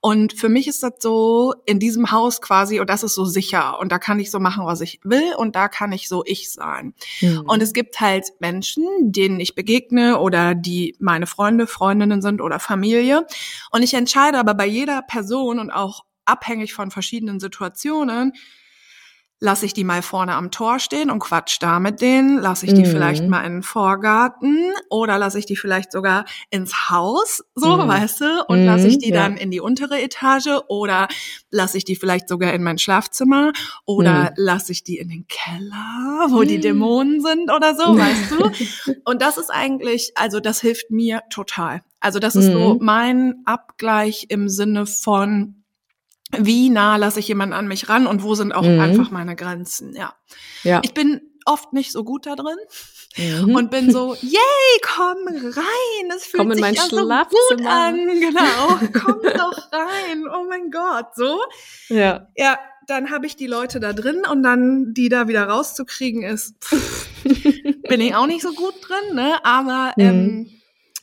Und für mich ist das so in diesem Haus quasi, und das ist so sicher. Und da kann ich so machen, was ich will, und da kann ich so ich sein. Mhm. Und es gibt halt Menschen, denen ich begegne oder die meine Freunde, Freundinnen sind oder Familie. Und ich entscheide aber bei jeder Person und auch abhängig von verschiedenen Situationen, lasse ich die mal vorne am Tor stehen und quatsch da mit denen, lasse ich die Mhm. vielleicht mal in den Vorgarten oder lasse ich die vielleicht sogar ins Haus, so, Mhm. weißt du, und Mhm, lasse ich die ja. dann in die untere Etage oder lasse ich die vielleicht sogar in mein Schlafzimmer oder Mhm. lasse ich die in den Keller, wo die Mhm. Dämonen sind oder so, weißt du? Und das ist eigentlich, also das hilft mir total. Also das ist so Mhm. mein Abgleich im Sinne von, wie nah lasse ich jemanden an mich ran und wo sind auch Mhm. einfach meine Grenzen, ja. ja. Ich bin oft nicht so gut da drin Mhm. und bin so, yay, komm rein, es fühlt Komm in sich mein ja so gut an, genau, komm doch rein, oh mein Gott, so. ja. Ja, dann habe ich die Leute da drin und dann die da wieder rauszukriegen ist, pff, bin ich auch nicht so gut drin, ne? Aber Mhm. ähm,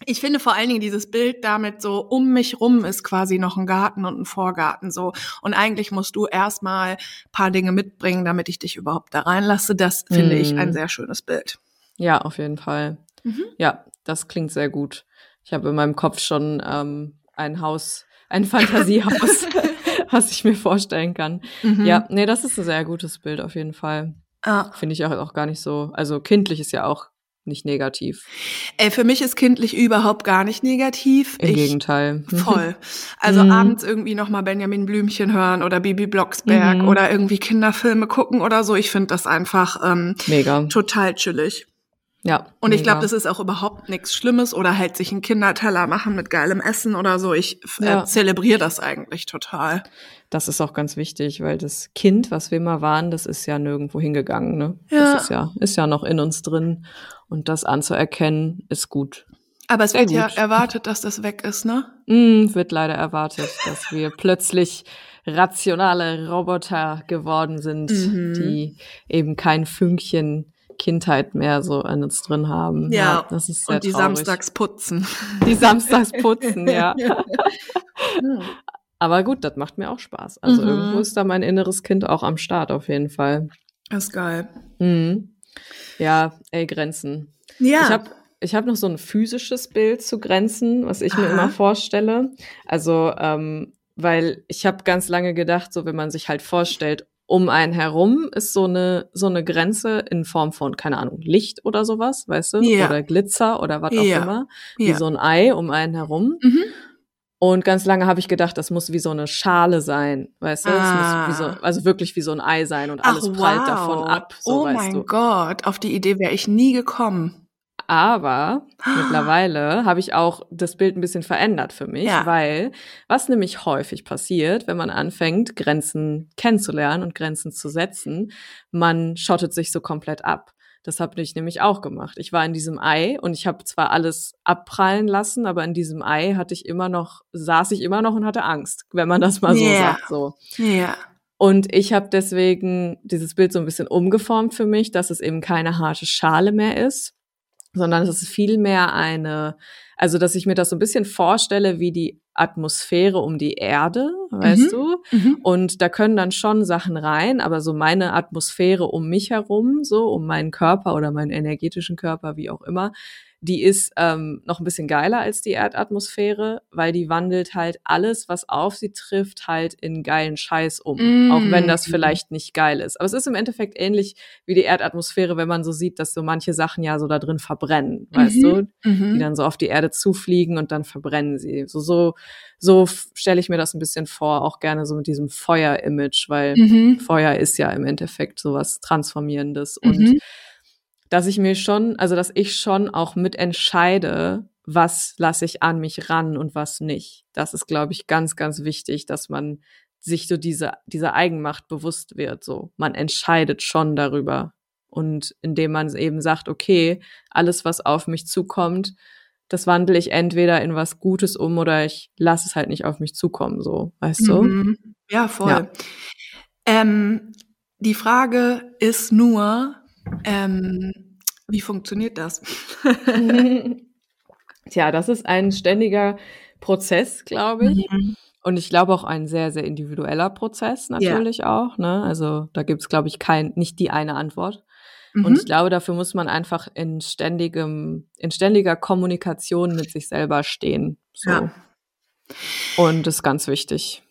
ich finde vor allen Dingen dieses Bild damit so, um mich rum ist quasi noch ein Garten und ein Vorgarten so. Und eigentlich musst du erstmal paar Dinge mitbringen, damit ich dich überhaupt da reinlasse. Das finde ich Mhm. ein sehr schönes Bild. Ja, auf jeden Fall. Mhm. Ja, das klingt sehr gut. Ich habe in meinem Kopf schon ähm, ein Haus, ein Fantasiehaus, was ich mir vorstellen kann. Mhm. Ja, nee, das ist ein sehr gutes Bild auf jeden Fall. Ah. Finde ich auch, auch gar nicht so. Also kindlich ist ja auch nicht negativ. Ey, für mich ist kindlich überhaupt gar nicht negativ. Im ich, Gegenteil. Voll. Also Mhm. abends irgendwie nochmal Benjamin Blümchen hören oder Bibi Blocksberg Mhm. oder irgendwie Kinderfilme gucken oder so. Ich finde das einfach ähm, Mega. total chillig. Ja. Und ich glaube, das ist auch überhaupt nichts Schlimmes oder halt sich einen Kinderteller machen mit geilem Essen oder so. Ich f- Ja. äh, zelebriere das eigentlich total. Das ist auch ganz wichtig, weil das Kind, was wir mal waren, das ist ja nirgendwo hingegangen. Ne? Ja. Das ist ja, ist ja noch in uns drin. Und das anzuerkennen, ist gut. Aber es Sehr wird ja gut. erwartet, dass das weg ist, ne? Mm, wird leider erwartet, dass wir plötzlich rationale Roboter geworden sind, Mhm. die eben kein Fünkchen Kindheit mehr so an uns drin haben. Ja, das ist sehr Und die traurig. samstags putzen. Die samstags putzen, ja. Ja. Aber gut, das macht mir auch Spaß. Also Mhm. irgendwo ist da mein inneres Kind auch am Start auf jeden Fall. Das ist geil. Mhm. Ja, ey, Grenzen. Ja. Ich habe ich hab noch so ein physisches Bild zu Grenzen, was ich mir Aha. immer vorstelle. Also, ähm, weil ich habe ganz lange gedacht, so wenn man sich halt vorstellt, um einen herum ist so eine so eine Grenze in Form von keine Ahnung Licht oder sowas, weißt du, Ja. oder Glitzer oder was auch Ja. immer, wie ja. so ein Ei um einen herum. mhm. Und ganz lange habe ich gedacht, das muss wie so eine Schale sein, weißt du? Ah. Es muss wie so, also wirklich wie so ein Ei sein und alles Ach, prallt wow. davon ab, so oh mein du. Gott, auf die Idee wäre ich nie gekommen. Aber mittlerweile habe ich auch das Bild ein bisschen verändert für mich, Ja. weil was nämlich häufig passiert, wenn man anfängt, Grenzen kennenzulernen und Grenzen zu setzen, man schottet sich so komplett ab. Das habe ich nämlich auch gemacht. Ich war in diesem Ei und ich habe zwar alles abprallen lassen, aber in diesem Ei hatte ich immer noch, saß ich immer noch und hatte Angst, wenn man das mal so sagt. So. Ja. Und ich habe deswegen dieses Bild so ein bisschen umgeformt für mich, dass es eben keine harte Schale mehr ist, sondern es ist vielmehr eine, also dass ich mir das so ein bisschen vorstelle wie die Atmosphäre um die Erde, weißt Mhm. du? Mhm. Und da können dann schon Sachen rein, aber so meine Atmosphäre um mich herum, so um meinen Körper oder meinen energetischen Körper, wie auch immer, die ist ähm, noch ein bisschen geiler als die Erdatmosphäre, weil die wandelt halt alles, was auf sie trifft, halt in geilen Scheiß um. Mm. Auch wenn das vielleicht nicht geil ist. Aber es ist im Endeffekt ähnlich wie die Erdatmosphäre, wenn man so sieht, dass so manche Sachen ja so da drin verbrennen, weißt Mhm. du? die Mhm. dann so auf die Erde zufliegen und dann verbrennen sie. So, so, so stelle ich mir das ein bisschen vor, auch gerne so mit diesem Feuer-Image, weil Mhm. Feuer ist ja im Endeffekt sowas Transformierendes. Und Mhm. Dass ich mir schon, also dass ich schon auch mitentscheide, was lasse ich an mich ran und was nicht. Das ist, glaube ich, ganz, ganz wichtig, dass man sich so diese, diese Eigenmacht bewusst wird. So, man entscheidet schon darüber. Und indem man eben sagt, okay, alles, was auf mich zukommt, das wandle ich entweder in was Gutes um oder ich lasse es halt nicht auf mich zukommen, so, weißt du? Mhm. Ja, voll. Ja. Ähm, die Frage ist nur, ähm, wie funktioniert das? Tja, das ist ein ständiger Prozess, glaube ich. Mhm. Und ich glaube auch ein sehr, sehr individueller Prozess natürlich auch. Ne? Also da gibt es, glaube ich, kein, nicht die eine Antwort. Und Mhm. ich glaube, dafür muss man einfach in ständigem, in ständiger Kommunikation mit sich selber stehen. So. Ja. Und das ist ganz wichtig.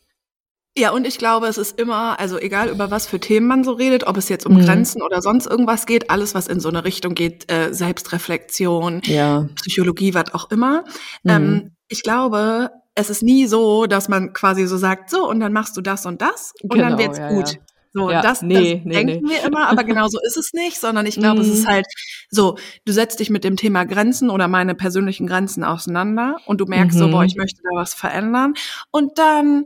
Ja, und ich glaube, es ist immer, also egal über was für Themen man so redet, ob es jetzt um Mhm. Grenzen oder sonst irgendwas geht, alles, was in so eine Richtung geht, äh, Selbstreflexion, Ja. Psychologie, was auch immer. Mhm. Ähm, ich glaube, es ist nie so, dass man quasi so sagt, so, und dann machst du das und das und dann Genau, wird's ja, gut. ja. So, Ja, das, nee, das nee, denken nee. wir immer, aber genau so ist es nicht, sondern ich glaube, es ist Mhm. halt so, du setzt dich mit dem Thema Grenzen oder meine persönlichen Grenzen auseinander und du merkst so, Mhm. boah, ich möchte da was verändern und dann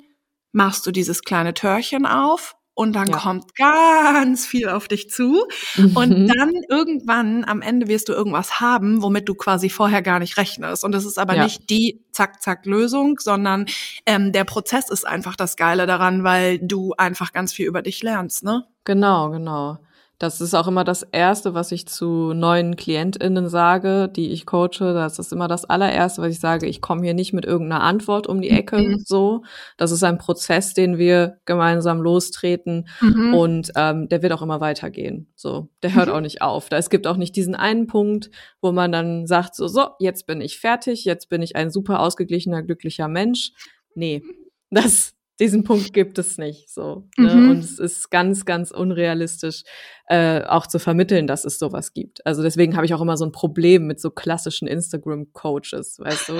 machst du dieses kleine Türchen auf und dann Ja. kommt ganz viel auf dich zu und Mhm. dann irgendwann am Ende wirst du irgendwas haben, womit du quasi vorher gar nicht rechnest. Und das ist aber Ja. nicht die Zack-Zack-Lösung, sondern ähm, der Prozess ist einfach das Geile daran, weil du einfach ganz viel über dich lernst, ne? Genau, genau. Das ist auch immer das Erste, was ich zu neuen KlientInnen sage, die ich coache. Das ist immer das allererste, was ich sage. Ich komme hier nicht mit irgendeiner Antwort um die Ecke, Mhm. so. Das ist ein Prozess, den wir gemeinsam lostreten. Mhm. Und ähm, der wird auch immer weitergehen. So, der hört Mhm. auch nicht auf. Da es gibt auch nicht diesen einen Punkt, wo man dann sagt, so, so, jetzt bin ich fertig, jetzt bin ich ein super ausgeglichener, glücklicher Mensch. Nee, das, diesen Punkt gibt es nicht. So. Ne? Mhm. Und es ist ganz, ganz unrealistisch, äh, auch zu vermitteln, dass es sowas gibt. Also deswegen habe ich auch immer so ein Problem mit so klassischen Instagram-Coaches, weißt du?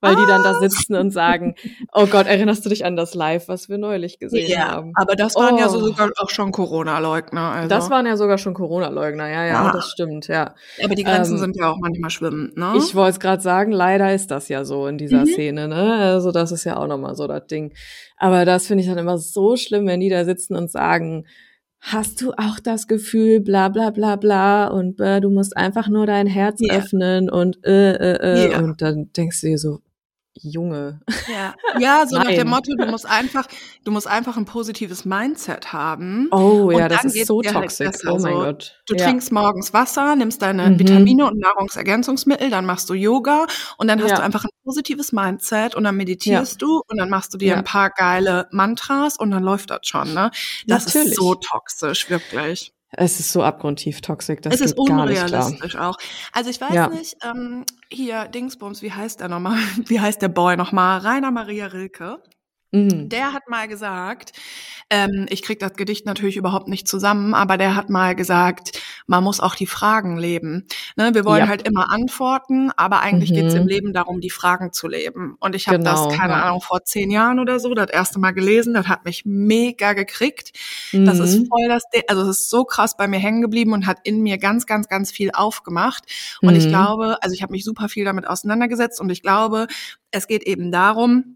Weil die dann da sitzen und sagen, oh Gott, erinnerst du dich an das Live, was wir neulich gesehen Ja, haben? aber das waren ja so Oh. sogar auch schon Corona-Leugner. Also. Das waren ja sogar schon Corona-Leugner, ja, ja, Ja. das stimmt, ja. aber die Grenzen ähm, sind ja auch manchmal schwimmend, ne? Ich wollte es gerade sagen, leider ist das ja so in dieser Mhm. Szene, ne? Also das ist ja auch nochmal so das Ding. Aber das finde ich dann immer so schlimm, wenn die da sitzen und sagen, hast du auch das Gefühl, bla bla bla bla und äh, du musst einfach nur dein Herz Ja. öffnen und äh, äh, äh, Ja. und dann denkst du dir so, Junge. Ja, ja so nach dem Nein. Motto, du musst einfach, du musst einfach ein positives Mindset haben. Oh ja, das ist so halt toxisch. besser. oh mein Gott. Du ja. trinkst morgens Wasser, nimmst deine Mhm. Vitamine und Nahrungsergänzungsmittel, dann machst du Yoga und dann hast Ja. du einfach ein positives Mindset und dann meditierst du und dann machst du dir Ja. ein paar geile Mantras und dann läuft das schon, ne? Das Natürlich. ist so toxisch, wirklich. Es ist so abgrundtief toxisch, das es ist unrealistisch auch. Also ich weiß Ja. nicht, ähm, hier Dingsbums, wie heißt der nochmal? Wie heißt der Boy nochmal? Rainer Maria Rilke. Mhm. Der hat mal gesagt, ähm, ich krieg das Gedicht natürlich überhaupt nicht zusammen, aber der hat mal gesagt, man muss auch die Fragen leben. Ne, wir wollen Ja. halt immer antworten, aber eigentlich geht's Mhm. im Leben darum, die Fragen zu leben. Und ich habe Genau, das, keine ja. Ahnung, vor zehn Jahren oder so, das erste Mal gelesen, das hat mich mega gekriegt. Das ist Mhm. voll das, Ding- also es ist so krass bei mir hängen geblieben und hat in mir ganz, ganz, ganz viel aufgemacht. Und ich Mhm. glaube, also ich habe mich super viel damit auseinandergesetzt und ich glaube, es geht eben darum,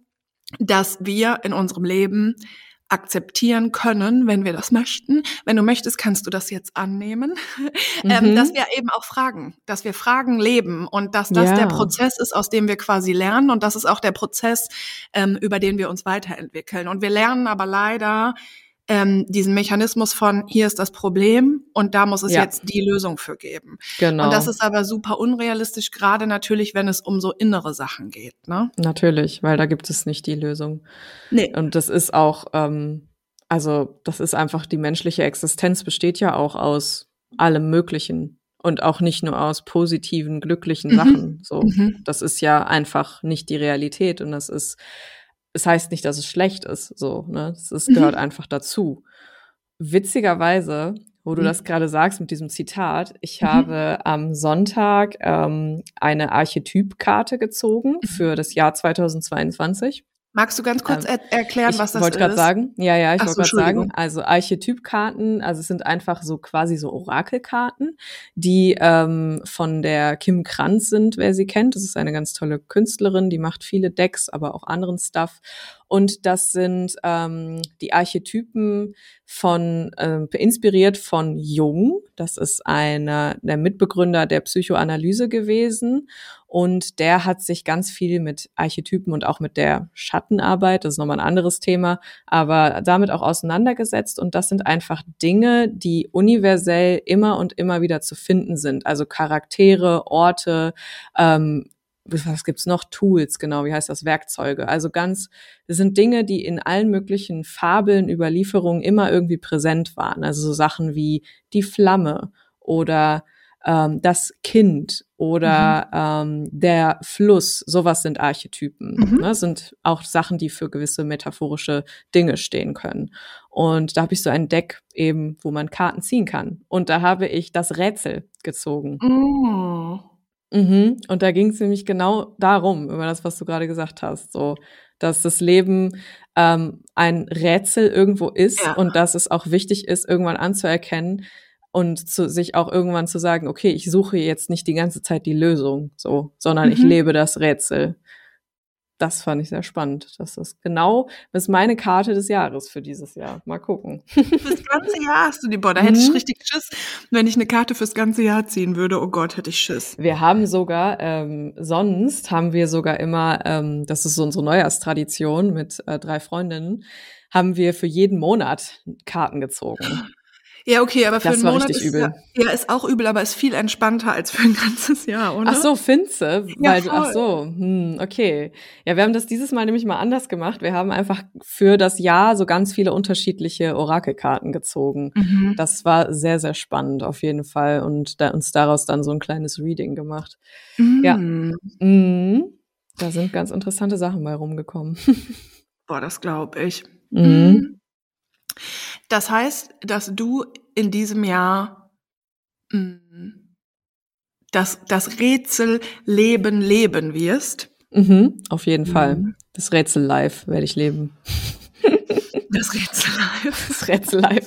dass wir in unserem Leben akzeptieren können, wenn wir das möchten. Wenn du möchtest, kannst du das jetzt annehmen, ähm, Mhm. dass wir eben auch fragen, dass wir Fragen leben und dass das Ja. der Prozess ist, aus dem wir quasi lernen und das ist auch der Prozess, ähm, über den wir uns weiterentwickeln. Und wir lernen aber leider ähm, diesen Mechanismus von hier ist das Problem und da muss es Ja. jetzt die Lösung für geben. Genau. Und das ist aber super unrealistisch, gerade natürlich, wenn es um so innere Sachen geht. Ne? Natürlich, weil da gibt es nicht die Lösung. Nee. Und das ist auch, ähm, also das ist einfach, die menschliche Existenz besteht ja auch aus allem Möglichen und auch nicht nur aus positiven, glücklichen Mhm. Sachen. So, Mhm. das ist ja einfach nicht die Realität und das ist, es heißt nicht, dass es schlecht ist. So, ne, ist, Mhm. gehört einfach dazu. Witzigerweise, wo du Mhm. das gerade sagst mit diesem Zitat, ich Mhm. habe am Sonntag ähm, eine Archetypkarte gezogen Mhm. für das Jahr 2022. Magst du ganz kurz Ähm, er erklären, ich was das wollte ist? gerade sagen, ja, ja, ich wollte so, gerade sagen, also Archetypkarten, also es sind einfach so quasi so Orakelkarten, die ähm, von der Kim Kranz sind, wer sie kennt. Das ist eine ganz tolle Künstlerin, die macht viele Decks, aber auch anderen Stuff. Und das sind ähm, die Archetypen von, ähm, inspiriert von Jung. Das ist einer der Mitbegründer der Psychoanalyse gewesen. Und der hat sich ganz viel mit Archetypen und auch mit der Schattenarbeit, das ist nochmal ein anderes Thema, aber damit auch auseinandergesetzt. Und das sind einfach Dinge, die universell immer und immer wieder zu finden sind. Also Charaktere, Orte, ähm, was gibt's noch? Tools, genau, wie heißt das? Werkzeuge. Also ganz, das sind Dinge, die in allen möglichen Fabeln, Überlieferungen immer irgendwie präsent waren. Also so Sachen wie die Flamme oder ähm, das Kind oder ähm, der Fluss, sowas sind Archetypen. Mhm. Ne? Sind auch Sachen, die für gewisse metaphorische Dinge stehen können. Und da habe ich so ein Deck eben, wo man Karten ziehen kann. Und da habe ich das Rätsel gezogen. Mm. Mhm. Und da ging es nämlich genau darum, über das, was du gerade gesagt hast, so, dass das Leben ähm, ein Rätsel irgendwo ist Ja. und dass es auch wichtig ist, irgendwann anzuerkennen und zu sich auch irgendwann zu sagen, okay, ich suche jetzt nicht die ganze Zeit die Lösung, so, sondern ich Mhm. lebe das Rätsel. Das fand ich sehr spannend. Das ist genau, das ist meine Karte des Jahres für dieses Jahr. Mal gucken. Fürs ganze Jahr hast du die, boah, da hätte ich mhm. richtig Schiss, wenn ich eine Karte fürs ganze Jahr ziehen würde. Oh Gott, hätte ich Schiss. Wir haben sogar, ähm, sonst haben wir sogar immer, ähm, das ist so unsere Neujahrstradition mit äh, drei Freundinnen, haben wir für jeden Monat Karten gezogen. Ja, okay, aber für das einen Monat ist, übel. Ja, ist auch übel, aber ist viel entspannter als für ein ganzes Jahr, oder? Ach so, Finze, ja, weil ach so, hm, okay. Ja, wir haben das dieses Mal nämlich mal anders gemacht. Wir haben einfach für das Jahr so ganz viele unterschiedliche Orakelkarten gezogen. Mhm. Das war sehr sehr spannend auf jeden Fall und da, uns daraus dann so ein kleines Reading gemacht. Mhm. Ja. Mhm. Da sind ganz interessante Sachen bei rumgekommen. Boah, das glaube ich. Mhm. Das heißt, dass du in diesem Jahr mh, mm, das, das Rätsel Leben leben wirst. Mhm, auf jeden mhm. Fall. Das Rätsel live werde ich leben. Das Rätsel live. Das Rätsel live.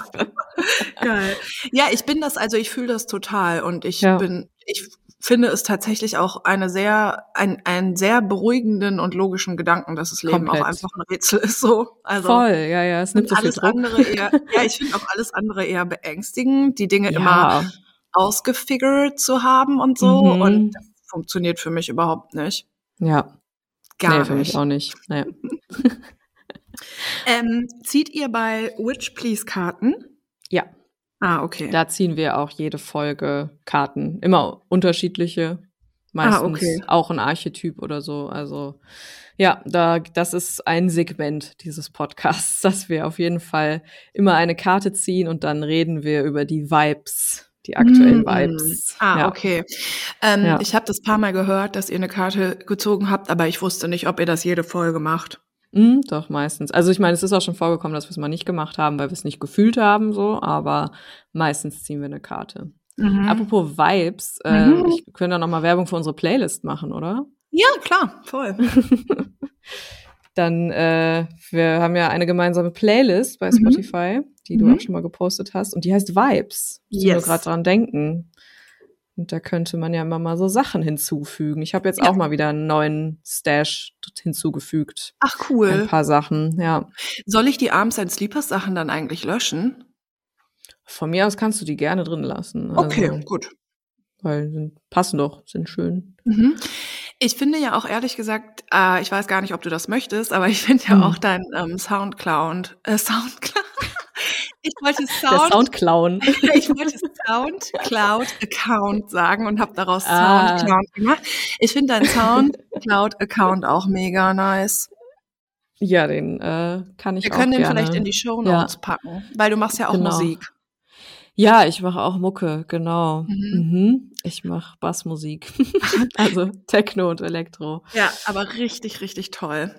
Geil. Ja, ich bin das, also ich fühle das total und ich ja. bin, ich finde es tatsächlich auch eine sehr, ein, einen sehr beruhigenden und logischen Gedanken, dass das Leben Komplett. auch einfach ein Rätsel ist. So. Also, Voll, ja, ja, es nimmt so alles andere eher, Ja, ich finde auch alles andere eher beängstigend, die Dinge ja. immer ausgefigert zu haben und so. Mhm. Und das funktioniert für mich überhaupt nicht. Ja. Gar nee, für mich auch nicht. Naja. ähm, zieht ihr bei Witch Please Karten? Ja. Ah, okay. Da ziehen wir auch jede Folge Karten. Immer unterschiedliche. Meistens ah, okay. auch ein Archetyp oder so. Also ja, da, das ist ein Segment dieses Podcasts, dass wir auf jeden Fall immer eine Karte ziehen und dann reden wir über die Vibes, die aktuellen mm. Vibes. Ah, ja. okay. Ähm, ja. Ich habe das paar Mal gehört, dass ihr eine Karte gezogen habt, aber ich wusste nicht, ob ihr das jede Folge macht. Mm, doch, meistens. Also ich meine, es ist auch schon vorgekommen, dass wir es mal nicht gemacht haben, weil wir es nicht gefühlt haben, so, aber meistens ziehen wir eine Karte. Mhm. Apropos Vibes, äh, mhm. ich könnte da nochmal Werbung für unsere Playlist machen, oder? Ja, klar, voll. Dann, äh, wir haben ja eine gemeinsame Playlist bei mhm. Spotify, mhm. die du auch schon mal gepostet hast, und die heißt Vibes. Yes. Ich muss gerade dran denken. Und da könnte man ja immer mal so Sachen hinzufügen. Ich habe jetzt ja. auch mal wieder einen neuen Stash hinzugefügt. Ach cool. Ein paar Sachen, ja. Soll ich die Arms and Sleepers Sachen dann eigentlich löschen? Von mir aus kannst du die gerne drin lassen. Okay, also, gut. Weil passen doch, sind schön. Mhm. Ich finde ja auch ehrlich gesagt, äh, ich weiß gar nicht, ob du das möchtest, aber ich finde ja mhm. auch dein ähm, Soundcloud, äh, Soundcloud, ich wollte Sound, Der Soundclown. ich wollte Soundcloud-Account sagen und habe daraus ah. Soundcloud gemacht. Ich finde deinen Soundcloud-Account auch mega nice. Ja, den äh, kann ich Wir auch können den vielleicht in die Show Notes ja. packen, weil du machst ja auch genau. Musik. Ja, ich mache auch Mucke, genau. Mhm. Mhm. Ich mache Bassmusik. also Techno und Elektro. Ja, aber richtig, richtig toll.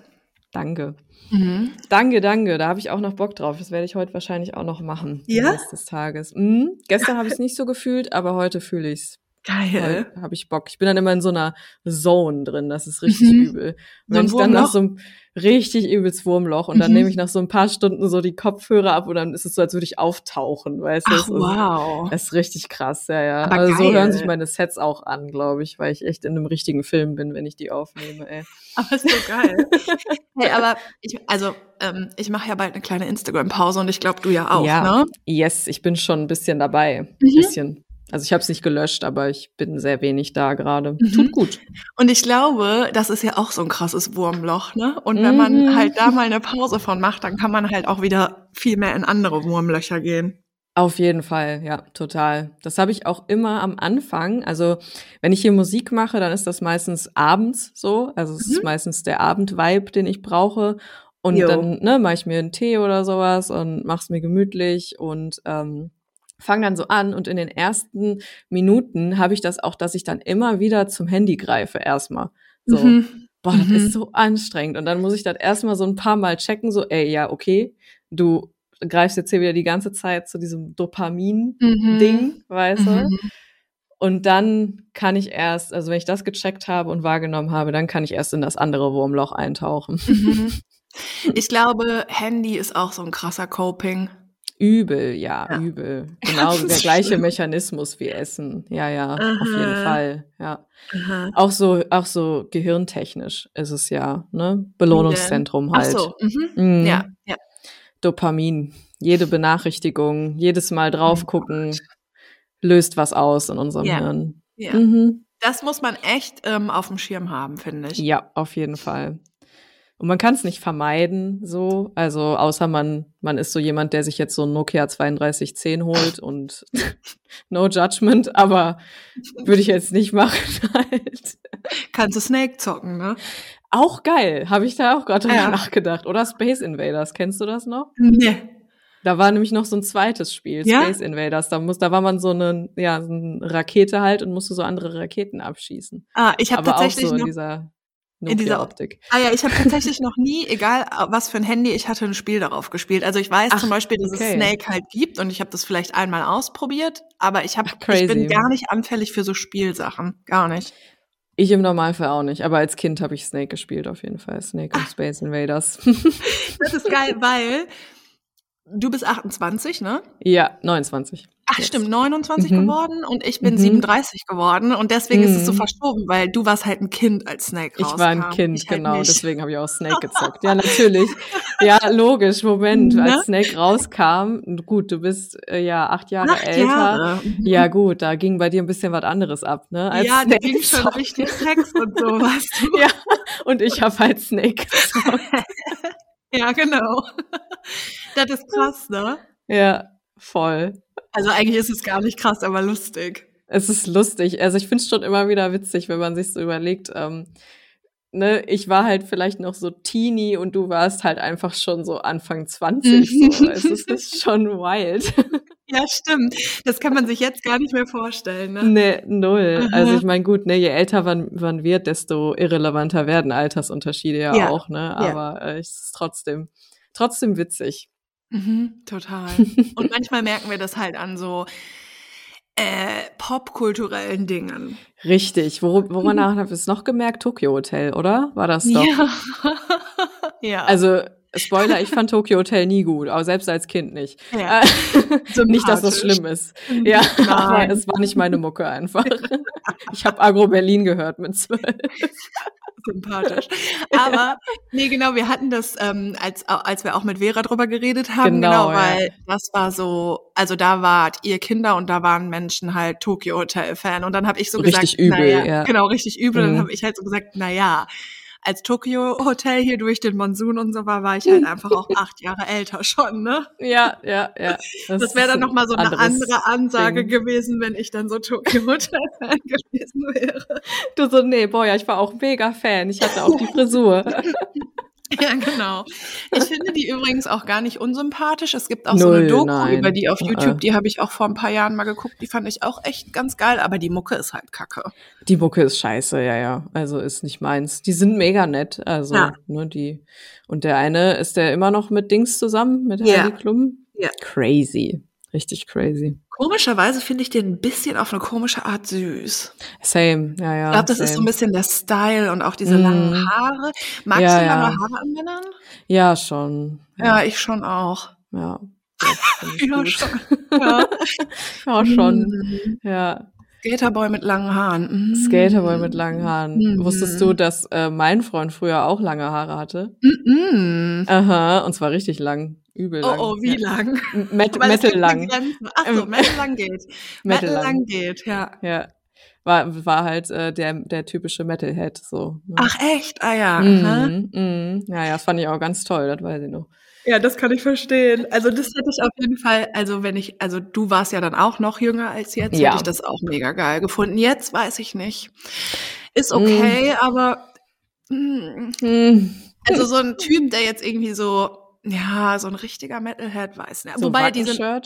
Danke. Mhm. Danke, danke. Da habe ich auch noch Bock drauf. Das werde ich heute wahrscheinlich auch noch machen. Ja. Des Tages. Mhm. Gestern habe ich es nicht so gefühlt, aber heute fühle ich es. Geil. Habe ich Bock. Ich bin dann immer in so einer Zone drin. Das ist richtig mhm. übel. Und so wenn ich dann nach so einem richtig übelst Wurmloch und dann mhm. nehme ich nach so ein paar Stunden so die Kopfhörer ab und dann ist es so, als würde ich auftauchen, weißt du? Ach, wow. Das ist richtig krass, ja, ja. Aber also so hören sich meine Sets auch an, glaube ich, weil ich echt in einem richtigen Film bin, wenn ich die aufnehme, ey. Aber ist so geil. hey, aber ich, also, ähm, ich mache ja bald eine kleine Instagram-Pause und ich glaube, du ja auch, ja. ne? Yes, ich bin schon ein bisschen dabei. Ein mhm. bisschen. Also ich habe es nicht gelöscht, aber ich bin sehr wenig da gerade. Mhm. Tut gut. Und ich glaube, das ist ja auch so ein krasses Wurmloch, ne? Und wenn mhm. man halt da mal eine Pause von macht, dann kann man halt auch wieder viel mehr in andere Wurmlöcher gehen. Auf jeden Fall, ja, total. Das habe ich auch immer am Anfang. Also, wenn ich hier Musik mache, dann ist das meistens abends so. Also, es mhm. ist meistens der Abendvibe, den ich brauche. Und jo. dann ne, mache ich mir einen Tee oder sowas und mach's mir gemütlich und ähm, fange dann so an und in den ersten Minuten habe ich das auch, dass ich dann immer wieder zum Handy greife erstmal. So, mhm. boah, das mhm. ist so anstrengend. Und dann muss ich das erstmal so ein paar Mal checken, so, ey, ja, okay, du greifst jetzt hier wieder die ganze Zeit zu diesem Dopamin-Ding, mhm. weißt du? Mhm. Und dann kann ich erst, also wenn ich das gecheckt habe und wahrgenommen habe, dann kann ich erst in das andere Wurmloch eintauchen. Mhm. Ich glaube, Handy ist auch so ein krasser Coping. Übel, ja, ja. übel. Genau der gleiche schlimm. Mechanismus wie Essen. Ja, ja, Aha. auf jeden Fall. Ja. Aha. Auch so, auch so gehirntechnisch ist es ja, ne? Belohnungszentrum halt. Ach so, mhm. Mhm. ja, ja. Dopamin. Jede Benachrichtigung, jedes Mal drauf oh gucken, oh löst was aus in unserem ja. Hirn. Ja. Mhm. Das muss man echt ähm, auf dem Schirm haben, finde ich. Ja, auf jeden Fall. Und man kann es nicht vermeiden, so. Also, außer man, man ist so jemand, der sich jetzt so ein Nokia 3210 holt und no judgment, aber würde ich jetzt nicht machen halt. Kannst du Snake zocken, ne? Auch geil, habe ich da auch gerade ja. nachgedacht. Oder Space Invaders, kennst du das noch? Nee. Da war nämlich noch so ein zweites Spiel, ja? Space Invaders. Da, muss, da war man so eine, ja, so eine Rakete halt und musste so andere Raketen abschießen. Ah, ich habe tatsächlich auch so in dieser in dieser Optik. Ah ja, ich habe tatsächlich noch nie, egal was für ein Handy, ich hatte ein Spiel darauf gespielt. Also ich weiß Ach, zum Beispiel, dass okay. es Snake halt gibt und ich habe das vielleicht einmal ausprobiert, aber ich habe, ich bin gar nicht anfällig für so Spielsachen, gar nicht. Ich im Normalfall auch nicht, aber als Kind habe ich Snake gespielt auf jeden Fall, Snake und Space Invaders. das ist geil, weil du bist 28, ne? Ja, 29. Ach yes. stimmt, 29 mhm. geworden und ich bin mhm. 37 geworden und deswegen mhm. ist es so mhm. verschoben, weil du warst halt ein Kind als Snake rauskam. Ich war ein Kind, halt genau, nicht. deswegen habe ich auch Snake gezockt. ja, natürlich. Ja, logisch, Moment, ne? als Snake rauskam, gut, du bist äh, ja acht Jahre acht älter. Jahre. Mhm. Ja gut, da ging bei dir ein bisschen was anderes ab, ne? Als ja, da ging schon richtig Sex und so, weißt du. ja, und ich habe halt Snake gezockt. ja, genau. Das ist krass, ne? Ja, voll. Also eigentlich ist es gar nicht krass, aber lustig. Es ist lustig. Also ich finde es schon immer wieder witzig, wenn man sich so überlegt, ähm, ne, ich war halt vielleicht noch so teeny und du warst halt einfach schon so Anfang 20. so. es ist schon wild. Ja, stimmt. Das kann man sich jetzt gar nicht mehr vorstellen. Ne, nee, null. Aha. Also ich meine, gut, ne, je älter man, man wird, desto irrelevanter werden Altersunterschiede ja, ja. auch, ne? Aber ja. äh, es ist trotzdem, trotzdem witzig. Mhm, total. Und manchmal merken wir das halt an so äh, popkulturellen Dingen. Richtig. Wor woran mhm. habe ich es noch gemerkt? Tokyo Hotel, oder? War das doch? Ja. ja. Also Spoiler, ich fand Tokyo Hotel nie gut, aber selbst als Kind nicht. Ja. nicht, dass das schlimm ist. Ja, Nein. aber es war nicht meine Mucke einfach. Ich habe Agro Berlin gehört mit zwölf sympathisch. Aber nee, genau, wir hatten das, ähm, als, als wir auch mit Vera drüber geredet haben, genau, genau weil ja. das war so, also da wart ihr Kinder und da waren Menschen halt Tokyo Hotel Fan und dann habe ich so richtig gesagt, übel, naja, ja. genau, richtig übel mhm. und dann habe ich halt so gesagt, na ja, als Tokyo Hotel hier durch den Monsun und so war, war ich halt einfach auch acht Jahre älter schon, ne? Ja, ja, ja. Das, das wäre dann nochmal so eine andere Ansage Ding. gewesen, wenn ich dann so Tokyo Hotel Fan gewesen wäre. Du so, nee, boah, ja, ich war auch mega Fan. Ich hatte auch die Frisur. Ja, genau. Ich finde die übrigens auch gar nicht unsympathisch. Es gibt auch Null, so eine Doku nein. über die auf. YouTube, die habe ich auch vor ein paar Jahren mal geguckt. Die fand ich auch echt ganz geil, aber die Mucke ist halt kacke. Die Mucke ist scheiße, ja, ja. Also ist nicht meins. Die sind mega nett. Also, ja. ne, die. Und der eine, ist der immer noch mit Dings zusammen, mit Heidi ja. Klum? Ja. Crazy. Richtig crazy. Komischerweise finde ich den ein bisschen auf eine komische Art süß. Same, ja, ja. Ich glaube, das same. ist so ein bisschen der Style und auch diese mm. langen Haare. Magst ja, du lange ja. Haare an Männern? Ja, schon. Ja, ja ich schon auch. Ja. ja, schon. Ja. ja, schon. Mm. Ja. Skaterboy mit langen Haaren. Mm. Skaterboy mit langen Haaren. Mm. Wusstest du, dass äh, mein Freund früher auch lange Haare hatte? Mm Aha, und zwar richtig lang. Übel lang. Oh, oh, wie ja. lang? Met Metal lang. Ach so, Metal lang geht. Metal, Metal lang geht, ja. Ja. War, war halt äh, der, der typische Metalhead so. Ne? Ach echt? Ah ja. Mhm, mhm. Ja, ja, das fand ich auch ganz toll, das weiß ich noch. Ja, das kann ich verstehen. Also das hätte ich auf jeden Fall, also wenn ich, also du warst ja dann auch noch jünger als jetzt, ja. hätte ich das auch mega geil gefunden. Jetzt weiß ich nicht. Ist mm. okay, mm. aber mm, mm. also so ein Typ, der jetzt irgendwie so ja, so ein richtiger Metalhead weiß nicht. So Wobei diese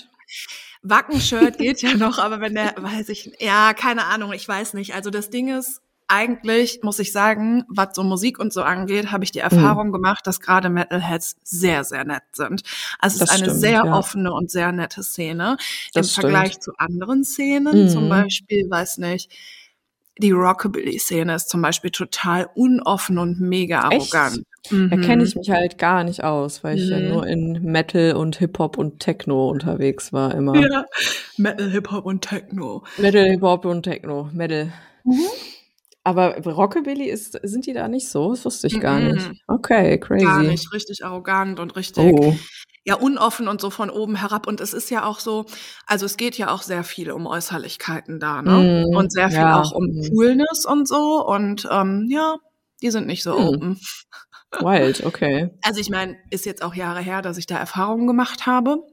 Wackenshirt geht ja noch, aber wenn der, weiß ich, ja, keine Ahnung, ich weiß nicht. Also das Ding ist, eigentlich muss ich sagen, was so Musik und so angeht, habe ich die mhm. Erfahrung mhm. gemacht, dass gerade Metalheads sehr, sehr nett sind. Also es ist eine stimmt, sehr ja. offene und sehr nette Szene das im stimmt. Vergleich zu anderen Szenen. Mhm. Zum Beispiel, weiß nicht, die Rockabilly-Szene ist zum Beispiel total unoffen und mega arrogant. Echt? Da kenne ich mich halt gar nicht aus, weil ich ja Mhm. nur in Metal und Hip-Hop und Techno unterwegs war immer. Ja. Metal, Hip-Hop und Techno. Metal, Hip-Hop und Techno. Metal. Mhm. Aber Rockabilly ist, sind die da nicht so? Das wusste ich gar Mhm. nicht. Okay, crazy. Gar nicht. Richtig arrogant und richtig, Oh. ja, unoffen und so von oben herab. Und es ist ja auch so, also es geht ja auch sehr viel um Äußerlichkeiten da, ne? Mhm. Und sehr viel Ja. auch um Mhm. Coolness und so. Und ähm, ja, die sind nicht so Hm. open. Wild, okay. Also ich meine, ist jetzt auch Jahre her, dass ich da Erfahrungen gemacht habe.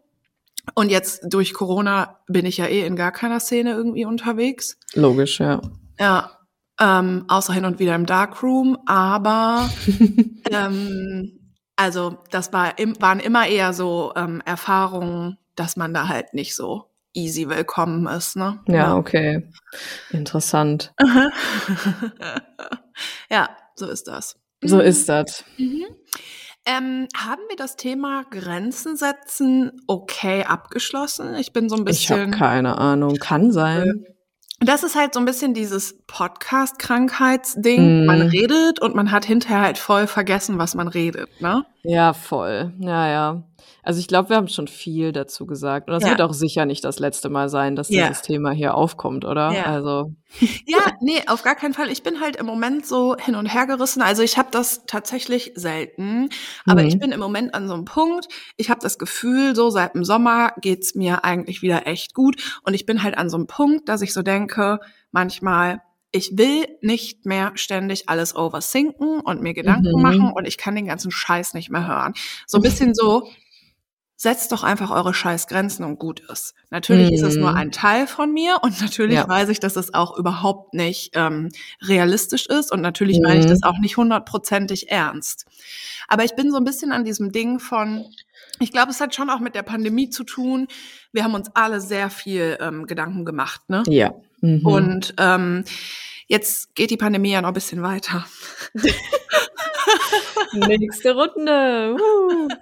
Und jetzt durch Corona bin ich ja eh in gar keiner Szene irgendwie unterwegs. Logisch, ja. Ja, ähm, außer hin und wieder im Darkroom. Aber ähm, also das war im, waren immer eher so ähm, Erfahrungen, dass man da halt nicht so easy willkommen ist. Ne? Ja, okay. Interessant. ja. ja, so ist das. So Mhm. ist das. Mhm. Ähm, haben wir das Thema Grenzen setzen okay abgeschlossen? Ich bin so ein Ich habe bisschen. keine Ahnung. Kann sein. Das ist halt so ein bisschen dieses Podcast-Krankheitsding. Man Mhm. redet und man hat hinterher halt voll vergessen, was man redet, ne? Ja, voll. Ja, ja. Also ich glaube, wir haben schon viel dazu gesagt. Und das Ja. wird auch sicher nicht das letzte Mal sein, dass Ja. dieses Thema hier aufkommt, oder? Ja. Also. Ja, nee, auf gar keinen Fall. Ich bin halt im Moment so hin und her gerissen. Also ich habe das tatsächlich selten, aber Mhm. ich bin im Moment an so einem Punkt. Ich habe das Gefühl, so seit dem Sommer geht's mir eigentlich wieder echt gut und ich bin halt an so einem Punkt, dass ich so denke, manchmal ich will nicht mehr ständig alles overthinken und mir Gedanken Mhm. machen und ich kann den ganzen Scheiß nicht mehr hören. So ein bisschen so, setzt doch einfach eure Scheißgrenzen und gut ist. Natürlich ist es nur Mhm. ein Teil von mir und natürlich Ja. weiß ich, dass es auch überhaupt nicht ähm, realistisch ist und natürlich meine ich Mhm. das auch nicht hundertprozentig ernst. Aber ich bin so ein bisschen an diesem Ding von, ich glaube, es hat schon auch mit der Pandemie zu tun. Wir haben uns alle sehr viel ähm, Gedanken gemacht, ne? Ja. Mhm. Und ähm, jetzt geht die Pandemie ja noch ein bisschen weiter. Nächste Runde. Uh.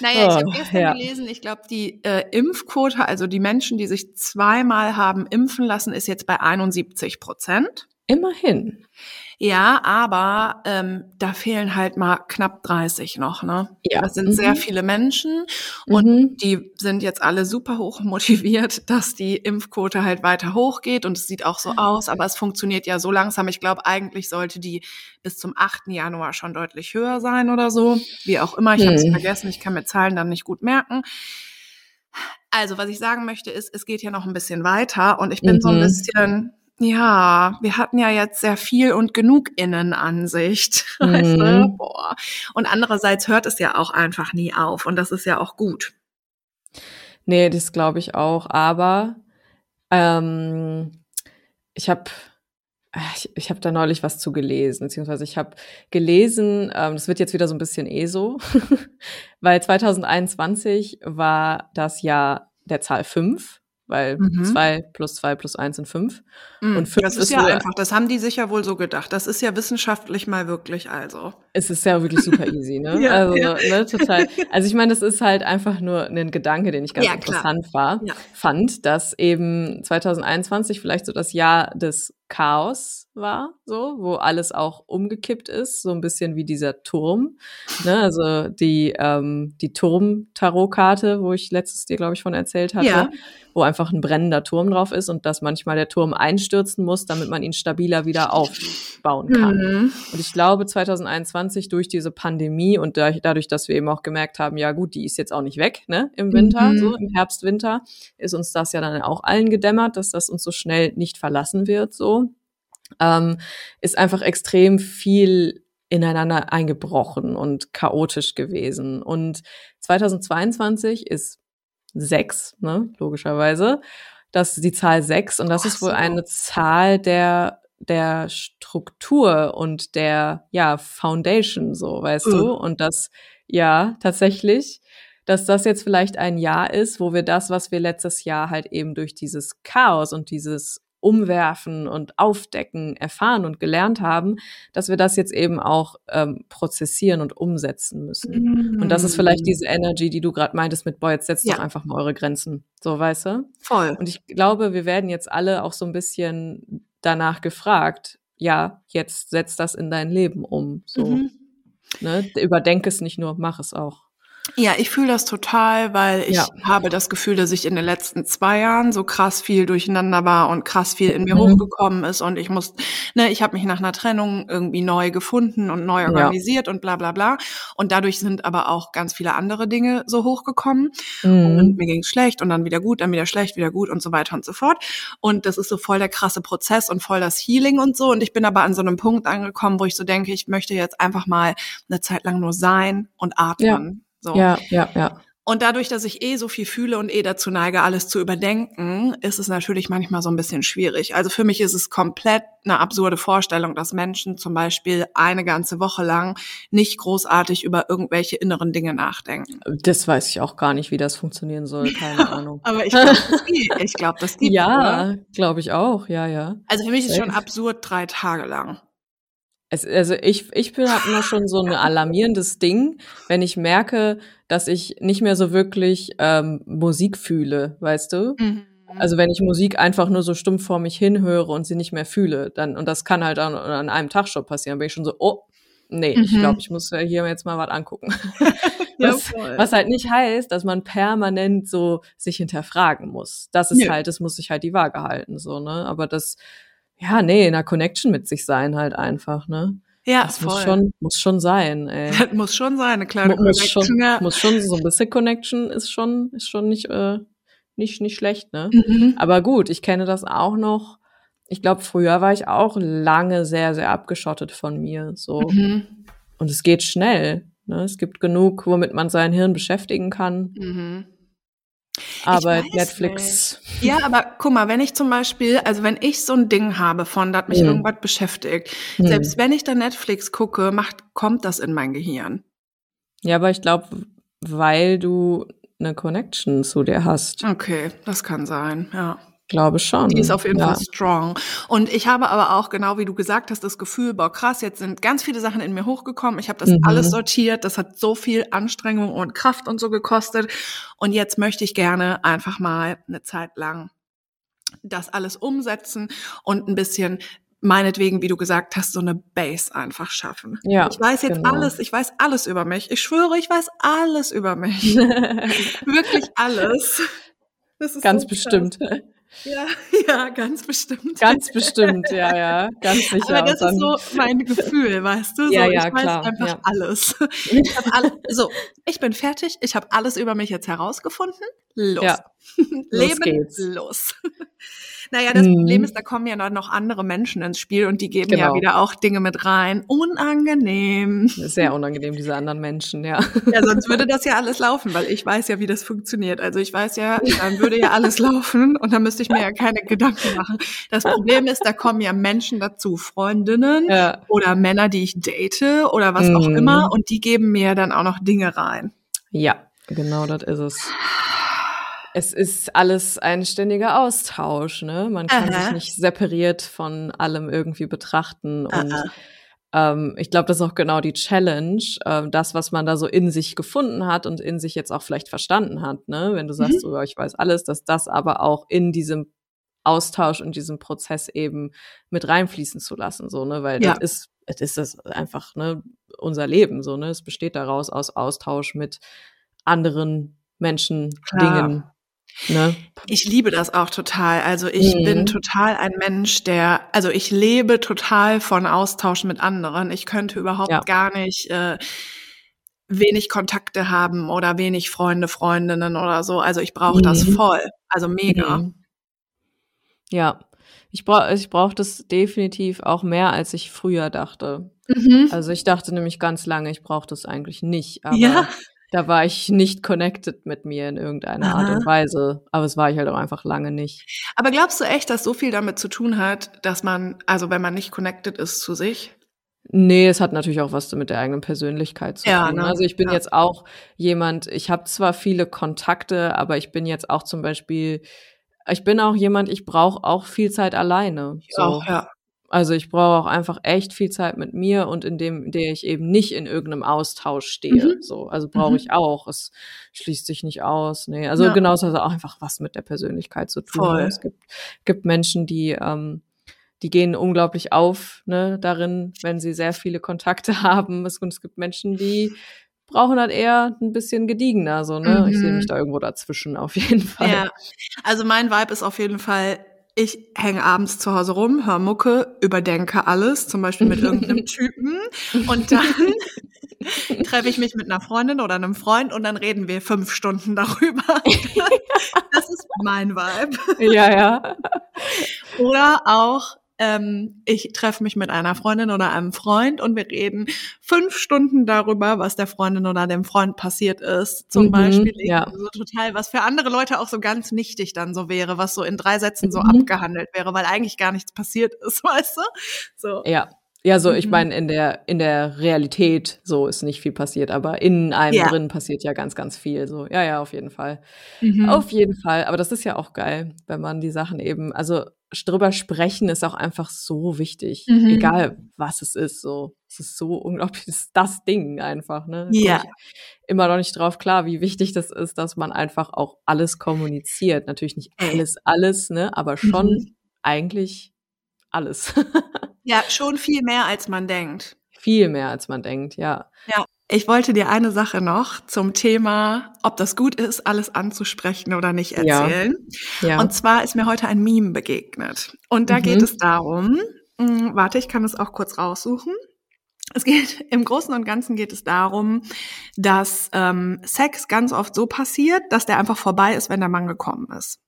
Naja, ich habe gestern ja. gelesen, ich glaube, die äh, Impfquote, also die Menschen, die sich zweimal haben impfen lassen, ist jetzt bei 71 Prozent. Immerhin. Ja, aber ähm, da fehlen halt mal knapp 30 noch, ne? Ja. Das sind Mhm. sehr viele Menschen und Mhm. die sind jetzt alle super hoch motiviert, dass die Impfquote halt weiter hochgeht und es sieht auch so aus, aber es funktioniert ja so langsam. Ich glaube, eigentlich sollte die bis zum 8. Januar schon deutlich höher sein oder so. Wie auch immer, ich habe es vergessen, ich kann mir Zahlen dann nicht gut merken. Also, was ich sagen möchte, ist, es geht ja noch ein bisschen weiter und ich bin so ein Mhm. bisschen, ja, wir hatten ja jetzt sehr viel und genug Innenansicht. Weißt du? Mhm. Boah. Und andererseits hört es ja auch einfach nie auf und das ist ja auch gut. Nee, das glaube ich auch. Aber ähm, ich habe ich, ich habe da neulich was zu gelesen, beziehungsweise ich habe gelesen, ähm, das wird jetzt wieder so ein bisschen ESO, weil 2021 war das Jahr der Zahl 5, weil Mhm. 2 plus 2 plus 1 sind 5. Mm, Und fünf das ist ist ja einfach, das haben die sich ja wohl so gedacht. Das ist ja wissenschaftlich mal wirklich also. Es ist ja wirklich super easy, ne? Ja, also, ja. ne, total. Also ich meine, das ist halt einfach nur ein Gedanke, den ich ganz Ja, klar. interessant war, Ja. fand, dass eben 2021 vielleicht so das Jahr des Chaos war, so, wo alles auch umgekippt ist, so ein bisschen wie dieser Turm, ne? Also die ähm, die Turm-Tarotkarte, wo ich letztes dir glaube ich von erzählt hatte, Ja. wo einfach ein brennender Turm drauf ist und dass manchmal der Turm einstürzen muss, damit man ihn stabiler wieder aufbauen kann. Mhm. Und ich glaube, 2021 durch diese Pandemie und da- dadurch, dass wir eben auch gemerkt haben, ja gut, die ist jetzt auch nicht weg, ne, im Winter, Mhm. so im Herbst, Winter, ist uns das ja dann auch allen gedämmert, dass das uns so schnell nicht verlassen wird, so, ähm, ist einfach extrem viel ineinander eingebrochen und chaotisch gewesen. Und 2022 ist sechs, ne, logischerweise. Das ist die Zahl sechs und das Ach ist wohl so. eine Zahl der der Struktur und der ja Foundation so, weißt Mhm. du? Und das ja tatsächlich, dass das jetzt vielleicht ein Jahr ist, wo wir das, was wir letztes Jahr halt eben durch dieses Chaos und dieses Umwerfen und Aufdecken erfahren und gelernt haben, dass wir das jetzt eben auch ähm, prozessieren und umsetzen müssen. Und das ist vielleicht diese Energy, die du gerade meintest mit, boah, jetzt setzt Mhm. Ja. doch einfach mal eure Grenzen. So, weißt du? Voll. Und ich glaube, wir werden jetzt alle auch so ein bisschen danach gefragt, ja, jetzt setz das in dein Leben um. So. Mhm. Ne? Überdenke es nicht nur, mach es auch. Ja, ich fühle das total, weil ich Ja. habe das Gefühl, dass ich in den letzten zwei Jahren so krass viel durcheinander war und krass viel in mir Mhm. hochgekommen ist und ich muss, ne, ich habe mich nach einer Trennung irgendwie neu gefunden und neu Ja. organisiert und bla bla bla. Und dadurch sind aber auch ganz viele andere Dinge so hochgekommen. Mhm. Und mir ging's schlecht und dann wieder gut, dann wieder schlecht, wieder gut und so weiter und so fort. Und das ist so voll der krasse Prozess und voll das Healing und so. Und ich bin aber an so einem Punkt angekommen, wo ich so denke, ich möchte jetzt einfach mal eine Zeit lang nur sein und atmen. So. Ja, ja, ja. Und dadurch, dass ich eh so viel fühle und eh dazu neige, alles zu überdenken, ist es natürlich manchmal so ein bisschen schwierig. Also für mich ist es komplett eine absurde Vorstellung, dass Menschen zum Beispiel eine ganze Woche lang nicht großartig über irgendwelche inneren Dinge nachdenken. Das weiß ich auch gar nicht, wie das funktionieren soll. Keine Ahnung. Aber ich glaube, das gibt. Ich glaube, das gibt. Ja, glaube ich auch. Ja, ja. Also für mich ist es schon absurd drei Tage lang. Es, also ich, ich bin habe immer schon so ein alarmierendes Ding, wenn ich merke, dass ich nicht mehr so wirklich ähm, Musik fühle, weißt du? Also wenn ich Musik einfach nur so stumpf vor mich hinhöre und sie nicht mehr fühle, dann und das kann halt an, an einem Tag schon passieren, bin ich schon so, oh, nee, ich Mhm. glaube, ich muss ja hier jetzt mal was angucken. Ja, was, voll. was halt nicht heißt, dass man permanent so sich hinterfragen muss. Das ist Nö. halt, das muss sich halt die Waage halten, so, ne? Aber das, ja, nee, in einer Connection mit sich sein halt einfach, ne? ja, Das voll. muss schon, muss schon sein, ey. das muss schon sein, eine kleine Mu- muss schon, Connection. ja. muss schon so ein bisschen Connection ist schon, ist schon nicht, äh, nicht, nicht schlecht, ne? Mhm. Aber gut, ich kenne das auch noch. Ich glaube, früher war ich auch lange sehr, sehr abgeschottet von mir, so. Mhm. Und es geht schnell, ne? Es gibt genug, womit man sein Hirn beschäftigen kann. Mhm. Aber Netflix, Ja, aber guck mal, wenn ich zum Beispiel, also wenn ich so ein Ding habe von, da hat mich Hm. irgendwas beschäftigt, hm. selbst wenn ich da Netflix gucke, macht, kommt das in mein Gehirn. ja, aber ich glaube, weil du eine Connection zu dir hast, Okay, das kann sein, ja. Glaube schon. Die ist auf jeden ja. Fall strong. Und ich habe aber auch, genau wie du gesagt hast, das Gefühl, boah, krass, jetzt sind ganz viele Sachen in mir hochgekommen. Ich habe das Mhm. alles sortiert. Das hat so viel Anstrengung und Kraft und so gekostet. Und jetzt möchte ich gerne einfach mal eine Zeit lang das alles umsetzen und ein bisschen meinetwegen, wie du gesagt hast, so eine Base einfach schaffen. Ja, ich weiß jetzt genau. alles, ich weiß alles über mich. Ich schwöre, ich weiß alles über mich. Wirklich alles. Das ist Ganz so krass. Ja, ja, ganz bestimmt. Ganz bestimmt, ja, ja, ganz sicher. Aber das ist so mein Gefühl, weißt du? So, Ja, ja, ich weiß klar, einfach ja. alles. Ich hab alle, so, ich bin fertig. Ich habe alles über mich jetzt herausgefunden. Los. Ja. Leben, geht's. los. Naja, das Mhm. Problem ist, da kommen ja noch andere Menschen ins Spiel und die geben ja Genau. wieder auch Dinge mit rein. Unangenehm. Sehr unangenehm, diese anderen Menschen, ja. Ja, sonst würde das ja alles laufen, weil ich weiß ja, wie das funktioniert. Also ich weiß ja, dann würde ja alles laufen und dann müsste ich mir ja keine Gedanken machen. Das Problem ist, da kommen ja Menschen dazu, Freundinnen ja. oder Männer, die ich date oder was auch Mhm. immer und die geben mir dann auch noch Dinge rein. Ja, genau das ist es. Es ist alles ein ständiger Austausch, ne? Man kann Aha. sich nicht separiert von allem irgendwie betrachten. Und Aha. ähm, ich glaube, das ist auch genau die Challenge, ähm, das, was man da so in sich gefunden hat und in sich jetzt auch vielleicht verstanden hat, ne? Wenn du sagst, Mhm. so, ja, ich weiß alles, dass das aber auch in diesem Austausch und diesem Prozess eben mit reinfließen zu lassen, so, ne? Weil Ja. das ist, es ist das einfach, ne, unser Leben, so, ne? Es besteht daraus aus Austausch mit anderen Menschen, Klar. Dingen, ne? Ich liebe das auch total. Also ich Mhm. bin total ein Mensch, der, also ich lebe total von Austausch mit anderen. Ich könnte überhaupt Ja. gar nicht äh, wenig Kontakte haben oder wenig Freunde, Freundinnen oder so. Also ich brauche das Mhm. voll. Also mega. Mhm. Ja. Ich brauche ich brauch das definitiv auch mehr, als ich früher dachte. Mhm. Also ich dachte nämlich ganz lange, ich brauche das eigentlich nicht. Aber Ja. Da war ich nicht connected mit mir in irgendeiner Art Aha. und Weise. Aber es war ich halt auch einfach lange nicht. Aber glaubst du echt, dass so viel damit zu tun hat, dass man, also wenn man nicht connected ist zu sich? Nee, es hat natürlich auch was mit der eigenen Persönlichkeit zu Ja, tun. ne? Also ich bin Ja. jetzt auch jemand, ich habe zwar viele Kontakte, aber ich bin jetzt auch zum Beispiel, ich bin auch jemand, ich brauche auch viel Zeit alleine. Ich auch, ja. Also ich brauche auch einfach echt viel Zeit mit mir und in dem, in der ich eben nicht in irgendeinem Austausch stehe. Mhm. So, also brauche Mhm. ich auch. Es schließt sich nicht aus. Nee, also Ja. genauso hat es auch einfach was mit der Persönlichkeit zu tun. Voll. Es gibt, gibt Menschen, die, ähm, die gehen unglaublich auf, ne, darin, wenn sie sehr viele Kontakte haben. Es, und es gibt Menschen, die brauchen halt eher ein bisschen gediegener, so, ne? Mhm. Ich sehe mich da irgendwo dazwischen auf jeden Fall. Ja. Also mein Vibe ist auf jeden Fall, ich hänge abends zu Hause rum, höre Mucke, überdenke alles, zum Beispiel mit irgendeinem Typen. Und dann treffe ich mich mit einer Freundin oder einem Freund und dann reden wir fünf Stunden darüber. das ist mein Vibe. Ja, ja. Oder auch, ähm, ich treffe mich mit einer Freundin oder einem Freund und wir reden fünf Stunden darüber, was der Freundin oder dem Freund passiert ist. Zum mhm, Beispiel ja. so total, was für andere Leute auch so ganz nichtig dann so wäre, was so in drei Sätzen so mhm. abgehandelt wäre, weil eigentlich gar nichts passiert ist, weißt du? So. Ja, ja, so, ich mhm. meine, in der, in der Realität so ist nicht viel passiert, aber in einem ja. drin passiert ja ganz, ganz viel. So, ja, ja, auf jeden Fall. Mhm. Auf jeden Fall. Aber das ist ja auch geil, wenn man die Sachen eben, also drüber sprechen ist auch einfach so wichtig. Mhm. Egal was es ist, so. Es ist so unglaublich, ist das Ding einfach, ne? Ja. Immer noch nicht drauf klar, wie wichtig das ist, dass man einfach auch alles kommuniziert. Natürlich nicht alles, alles, ne? Aber schon mhm. eigentlich alles. Ja, schon viel mehr, als man denkt. Viel mehr, als man denkt, ja. Ja. Ich wollte dir eine Sache noch zum Thema, ob das gut ist, alles anzusprechen oder nicht erzählen. Ja. ja. Und zwar ist mir heute ein Meme begegnet. Und da mhm. geht es darum, mh, hm, warte, ich kann es auch kurz raussuchen. Es geht im Großen und Ganzen geht es darum, dass ähm, Sex ganz oft so passiert, dass der einfach vorbei ist, wenn der Mann gekommen ist.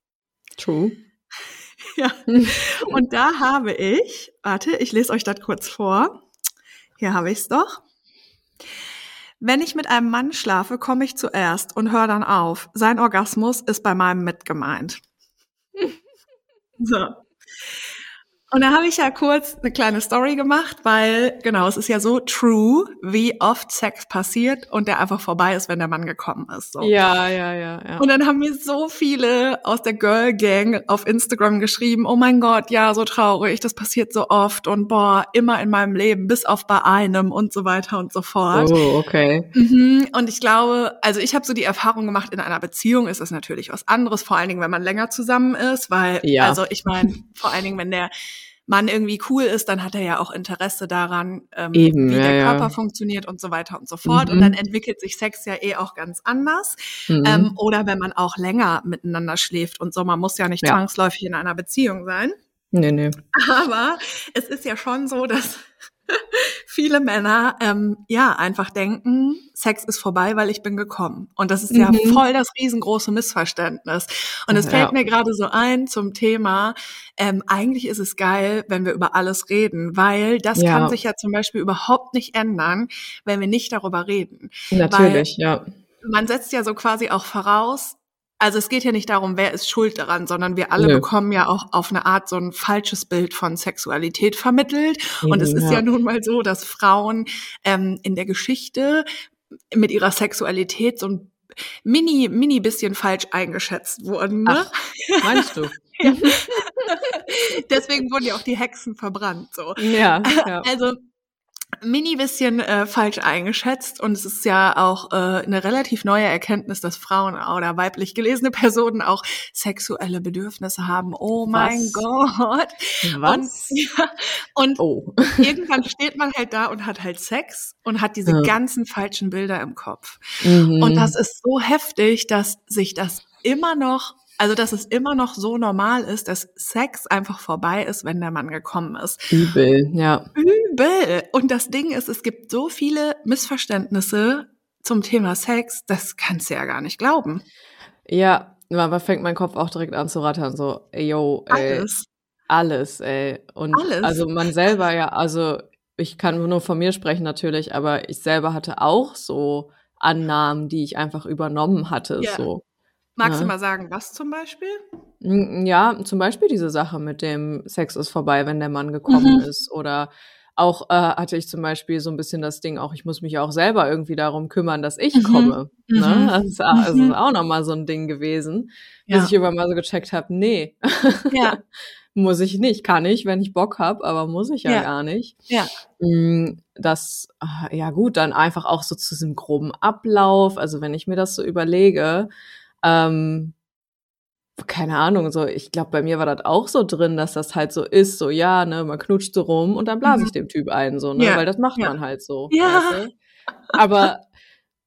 True. Ja. Und da habe ich, warte, ich lese euch das kurz vor. Hier habe ich es doch. Wenn ich mit einem Mann schlafe, komme ich zuerst und höre dann auf. Sein Orgasmus ist bei meinem mitgemeint. So. Und da habe ich ja kurz eine kleine Story gemacht, weil genau, es ist ja so true, wie oft Sex passiert und der einfach vorbei ist, wenn der Mann gekommen ist. So. Ja, ja, ja, ja. Und dann haben mir so viele aus der Girl Gang auf Instagram geschrieben, oh mein Gott, ja, so traurig, das passiert so oft und boah, immer in meinem Leben, bis auf bei einem und so weiter und so fort. Oh, okay. Mhm. Und ich glaube, also ich habe so die Erfahrung gemacht, in einer Beziehung ist das natürlich was anderes, vor allen Dingen, wenn man länger zusammen ist, weil, ja. also ich meine, vor allen Dingen, wenn der Mann irgendwie cool ist, dann hat er ja auch Interesse daran, ähm, Eben, wie ja, der Körper ja. funktioniert und so weiter und so fort. Mhm. Und dann entwickelt sich Sex ja eh auch ganz anders. Mhm. Ähm, oder wenn man auch länger miteinander schläft und so. Man muss ja nicht ja. zwangsläufig in einer Beziehung sein. Nee, nee. Aber es ist ja schon so, dass viele Männer ähm, ja einfach denken, Sex ist vorbei, weil ich bin gekommen. Und das ist mhm. ja voll das riesengroße Missverständnis. Und es fällt ja. mir gerade so ein zum Thema, ähm, eigentlich ist es geil, wenn wir über alles reden, weil das ja. kann sich ja zum Beispiel überhaupt nicht ändern, wenn wir nicht darüber reden. Natürlich, weil ja. Man setzt ja so quasi auch voraus, also es geht ja nicht darum, wer ist schuld daran, sondern wir alle Nö. bekommen ja auch auf eine Art so ein falsches Bild von Sexualität vermittelt. Mhm, und es ist ja. ja. nun mal so, dass Frauen ähm, in der Geschichte mit ihrer Sexualität so ein mini, mini bisschen falsch eingeschätzt wurden. Ne? Ach, meinst du? Deswegen wurden ja auch die Hexen verbrannt. So. Ja, ja. Also mini bisschen äh, falsch eingeschätzt und es ist ja auch äh, eine relativ neue Erkenntnis, dass Frauen oder weiblich gelesene Personen auch sexuelle Bedürfnisse haben. Oh mein Was? Gott. Was? Und, ja, und oh. irgendwann steht man halt da und hat halt Sex und hat diese ja. ganzen falschen Bilder im Kopf. Mhm. Und das ist so heftig, dass sich das immer noch also, dass es immer noch so normal ist, dass Sex einfach vorbei ist, wenn der Mann gekommen ist. Übel, ja. Übel. Und das Ding ist, es gibt so viele Missverständnisse zum Thema Sex, das kannst du ja gar nicht glauben. Ja, da fängt mein Kopf auch direkt an zu rattern, so, ey, yo, ey. Alles. Alles, ey. Und alles. also man selber ja, also ich kann nur von mir sprechen natürlich, aber ich selber hatte auch so Annahmen, die ich einfach übernommen hatte, ja. so. Magst ja. du mal sagen, was zum Beispiel? Ja, zum Beispiel diese Sache mit dem Sex ist vorbei, wenn der Mann gekommen mhm. ist. Oder auch äh, hatte ich zum Beispiel so ein bisschen das Ding, auch ich muss mich auch selber irgendwie darum kümmern, dass ich mhm. komme. Ne? Mhm. Das, ist, das ist mhm. auch nochmal so ein Ding gewesen, ja. bis ich irgendwann mal so gecheckt habe, nee. Ja. muss ich nicht, kann ich, wenn ich Bock hab, aber muss ich ja, ja. gar nicht. Ja. Mm, das, ah, ja gut, dann einfach auch so zu diesem groben Ablauf, also wenn ich mir das so überlege, ähm, keine Ahnung, so, ich glaube, bei mir war das auch so drin, dass das halt so ist, so, ja, ne, man knutscht so rum und dann blase ich Mhm. dem Typ ein, so, ne, Ja, weil das macht ja. man halt so, Ja. weißt du? Aber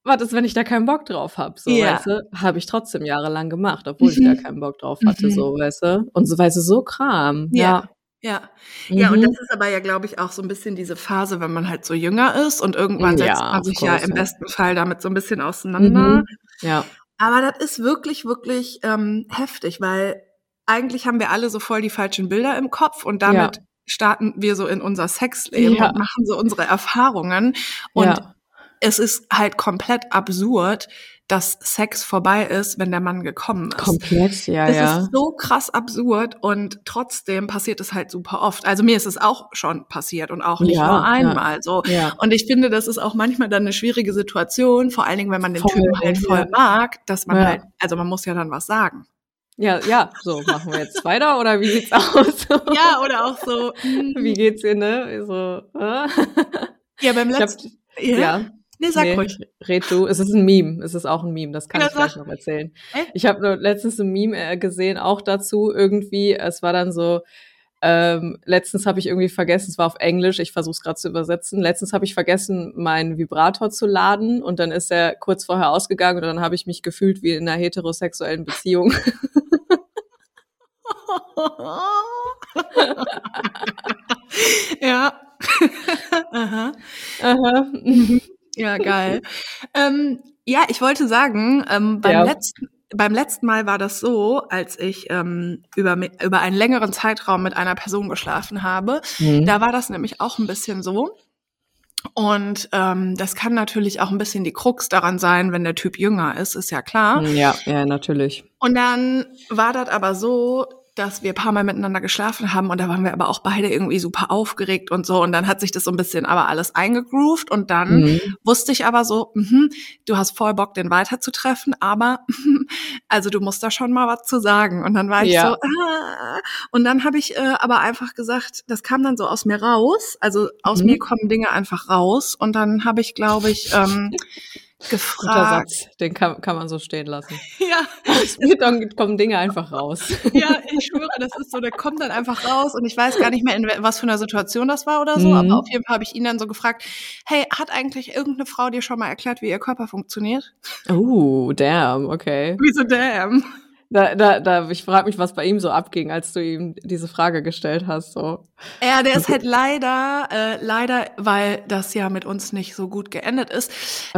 was ist, wenn ich da keinen Bock drauf hab, so, Ja. weißt du? Habe ich trotzdem jahrelang gemacht, obwohl ich da Mhm. keinen Bock drauf hatte, Mhm. so, weißt du? Und so, weißt du, so Kram, ja. Ja. Ja, und Mhm. das ist aber ja, glaube ich, auch so ein bisschen diese Phase, wenn man halt so jünger ist und irgendwann Ja, setzt man sich ja im besten Fall damit so ein bisschen auseinander. Mhm. Ja. Aber das ist wirklich, wirklich ähm, heftig, weil eigentlich haben wir alle so voll die falschen Bilder im Kopf und damit Ja. starten wir so in unser Sexleben Ja. und machen so unsere Erfahrungen. Und Ja. es ist halt komplett absurd, dass Sex vorbei ist, wenn der Mann gekommen ist. Komplett, ja, Das ja. ist so krass absurd und trotzdem passiert es halt super oft. Also mir ist es auch schon passiert und auch nicht Ja, nur ja. einmal so. Ja. Und ich finde, das ist auch manchmal dann eine schwierige Situation, vor allen Dingen, wenn man den Voll, Typen halt voll ja. mag, dass man Ja. halt, also man muss ja dann was sagen. Ja, ja, so, machen wir jetzt weiter oder wie sieht's aus? Ja, oder auch so, Wie geht's dir, ne? So, äh? ja, beim Ich hab, letzten, ja, ja, nee, sag nee, ruhig. red du. Es ist ein Meme. Es ist auch ein Meme. Das kann Ja, ich gleich noch erzählen. Echt? Ich habe letztens ein Meme äh, gesehen, auch dazu irgendwie. Es war dann so, ähm, letztens habe ich irgendwie vergessen, es war auf Englisch, ich versuche es gerade zu übersetzen. Letztens habe ich vergessen, meinen Vibrator zu laden und dann ist er kurz vorher ausgegangen und dann habe ich mich gefühlt wie in einer heterosexuellen Beziehung. ja. Aha. Aha. Ja, geil. ähm, ja, ich wollte sagen, ähm, beim, Ja. letzten, beim letzten Mal war das so, als ich ähm, über, über einen längeren Zeitraum mit einer Person geschlafen habe. Mhm. Da war das nämlich auch ein bisschen so. Und ähm, das kann natürlich auch ein bisschen die Krux daran sein, wenn der Typ jünger ist, ist ja klar. Ja, ja, natürlich. Und dann war das aber so, dass wir ein paar Mal miteinander geschlafen haben und da waren wir aber auch beide irgendwie super aufgeregt und so. Und dann hat sich das so ein bisschen aber alles eingegroovt und dann Mhm. wusste ich aber so, mhm, du hast voll Bock, den weiterzutreffen, aber also du musst da schon mal was zu sagen. Und dann war ich Ja. so, ah. und dann habe ich äh, aber einfach gesagt, das kam dann so aus mir raus. Also aus Mhm. mir kommen Dinge einfach raus. Und dann habe ich, glaube ich, ähm, Guter gefragt. Satz, den kann, kann man so stehen lassen. Ja, Aus dann kommen Dinge einfach raus. ja, ich schwöre, das ist so, der kommt dann einfach raus und ich weiß gar nicht mehr, in was für einer Situation das war oder so, Mhm. aber auf jeden Fall habe ich ihn dann so gefragt, hey, hat eigentlich irgendeine Frau dir schon mal erklärt, wie ihr Körper funktioniert? Oh, damn, okay. Wieso damn? Da, da, da, ich frage mich, was bei ihm so abging, als du ihm diese Frage gestellt hast. So. Ja, der ist halt leider, äh, leider, weil das ja mit uns nicht so gut geendet ist,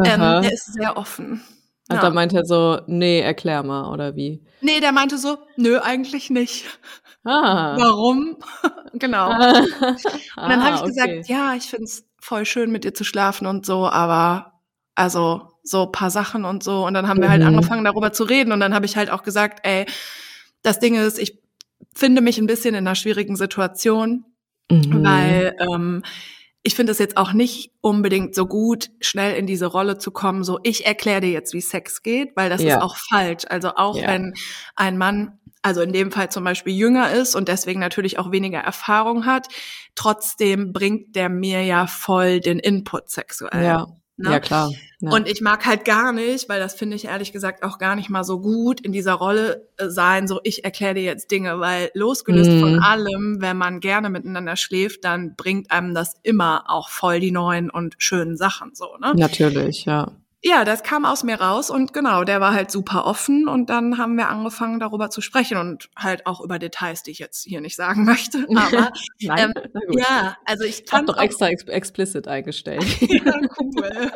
ähm, der ist sehr offen. Und Ja. dann meint er so, nee, erklär mal, oder wie? Nee, der meinte so, nö, eigentlich nicht. Ah. Warum? genau. Ah, Und dann habe ich okay. gesagt, ja, ich find's voll schön, mit dir zu schlafen und so, aber also so paar Sachen und so. Und dann haben wir halt Mhm. angefangen, darüber zu reden. Und dann habe ich halt auch gesagt, ey, das Ding ist, ich finde mich ein bisschen in einer schwierigen Situation, Mhm. weil ähm, ich finde es jetzt auch nicht unbedingt so gut, schnell in diese Rolle zu kommen, so ich erkläre dir jetzt, wie Sex geht, weil das Ja. ist auch falsch. Also auch Ja. wenn ein Mann, also in dem Fall zum Beispiel jünger ist und deswegen natürlich auch weniger Erfahrung hat, trotzdem bringt der mir ja voll den Input sexuell. ja, ne? ja, klar. Ja. Und ich mag halt gar nicht, weil das finde ich ehrlich gesagt auch gar nicht mal so gut, in dieser Rolle äh, sein, so ich erkläre dir jetzt Dinge, weil losgelöst Mhm. von allem, wenn man gerne miteinander schläft, dann bringt einem das immer auch voll die neuen und schönen Sachen so, ne? Natürlich, ja. Ja, das kam aus mir raus und genau, der war halt super offen und dann haben wir angefangen darüber zu sprechen und halt auch über Details, die ich jetzt hier nicht sagen möchte, aber Nein, ähm, ja, also ich fand doch extra ex explicit eingestellt. ja, cool.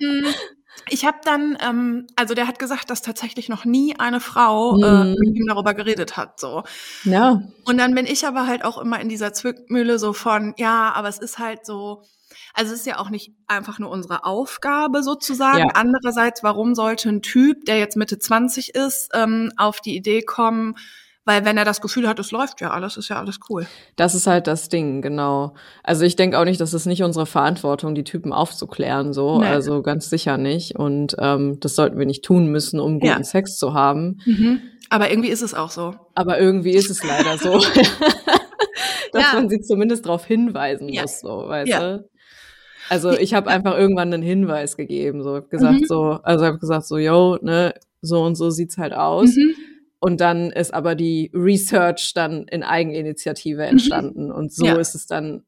Mm, ich habe dann, ähm, also der hat gesagt, dass tatsächlich noch nie eine Frau äh, Mhm. mit ihm darüber geredet hat, so. ja. Und dann bin ich aber halt auch immer in dieser Zwickmühle so von, ja, aber es ist halt so, also es ist ja auch nicht einfach nur unsere Aufgabe sozusagen. Ja. Andererseits, warum sollte ein Typ, der jetzt Mitte 20 ist, ähm, auf die Idee kommen, weil wenn er das Gefühl hat, es läuft ja alles, ist ja alles cool. Das ist halt das Ding, genau. Also ich denke auch nicht, dass es nicht unsere Verantwortung, die Typen aufzuklären, so. Nee. Also ganz sicher nicht. Und ähm, das sollten wir nicht tun müssen, um guten Ja. Sex zu haben. Aber irgendwie ist es auch so. Aber irgendwie ist es leider so, dass Ja. man sie zumindest darauf hinweisen Ja. muss, so, weißt du? Also ich habe einfach irgendwann einen Hinweis gegeben, so hab gesagt Mhm. so, also habe gesagt so, yo, ne, so und so sieht's halt aus. Mhm. Und dann ist aber die Research dann in Eigeninitiative entstanden. Mhm. Und so ja. ist es dann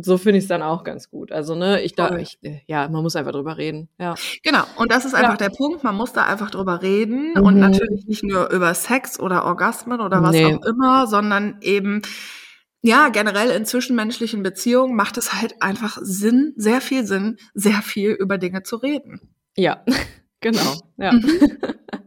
so finde ich es dann auch ganz gut. Also, ne, ich ich, ja, man muss einfach drüber reden. Ja. Genau. Und das ist einfach ja. der Punkt. Man muss da einfach drüber reden. Mhm. Und natürlich nicht nur über Sex oder Orgasmen oder was nee. auch immer, sondern eben, ja, generell in zwischenmenschlichen Beziehungen macht es halt einfach Sinn, sehr viel Sinn, sehr viel über Dinge zu reden. Ja, genau. Ja. Mhm.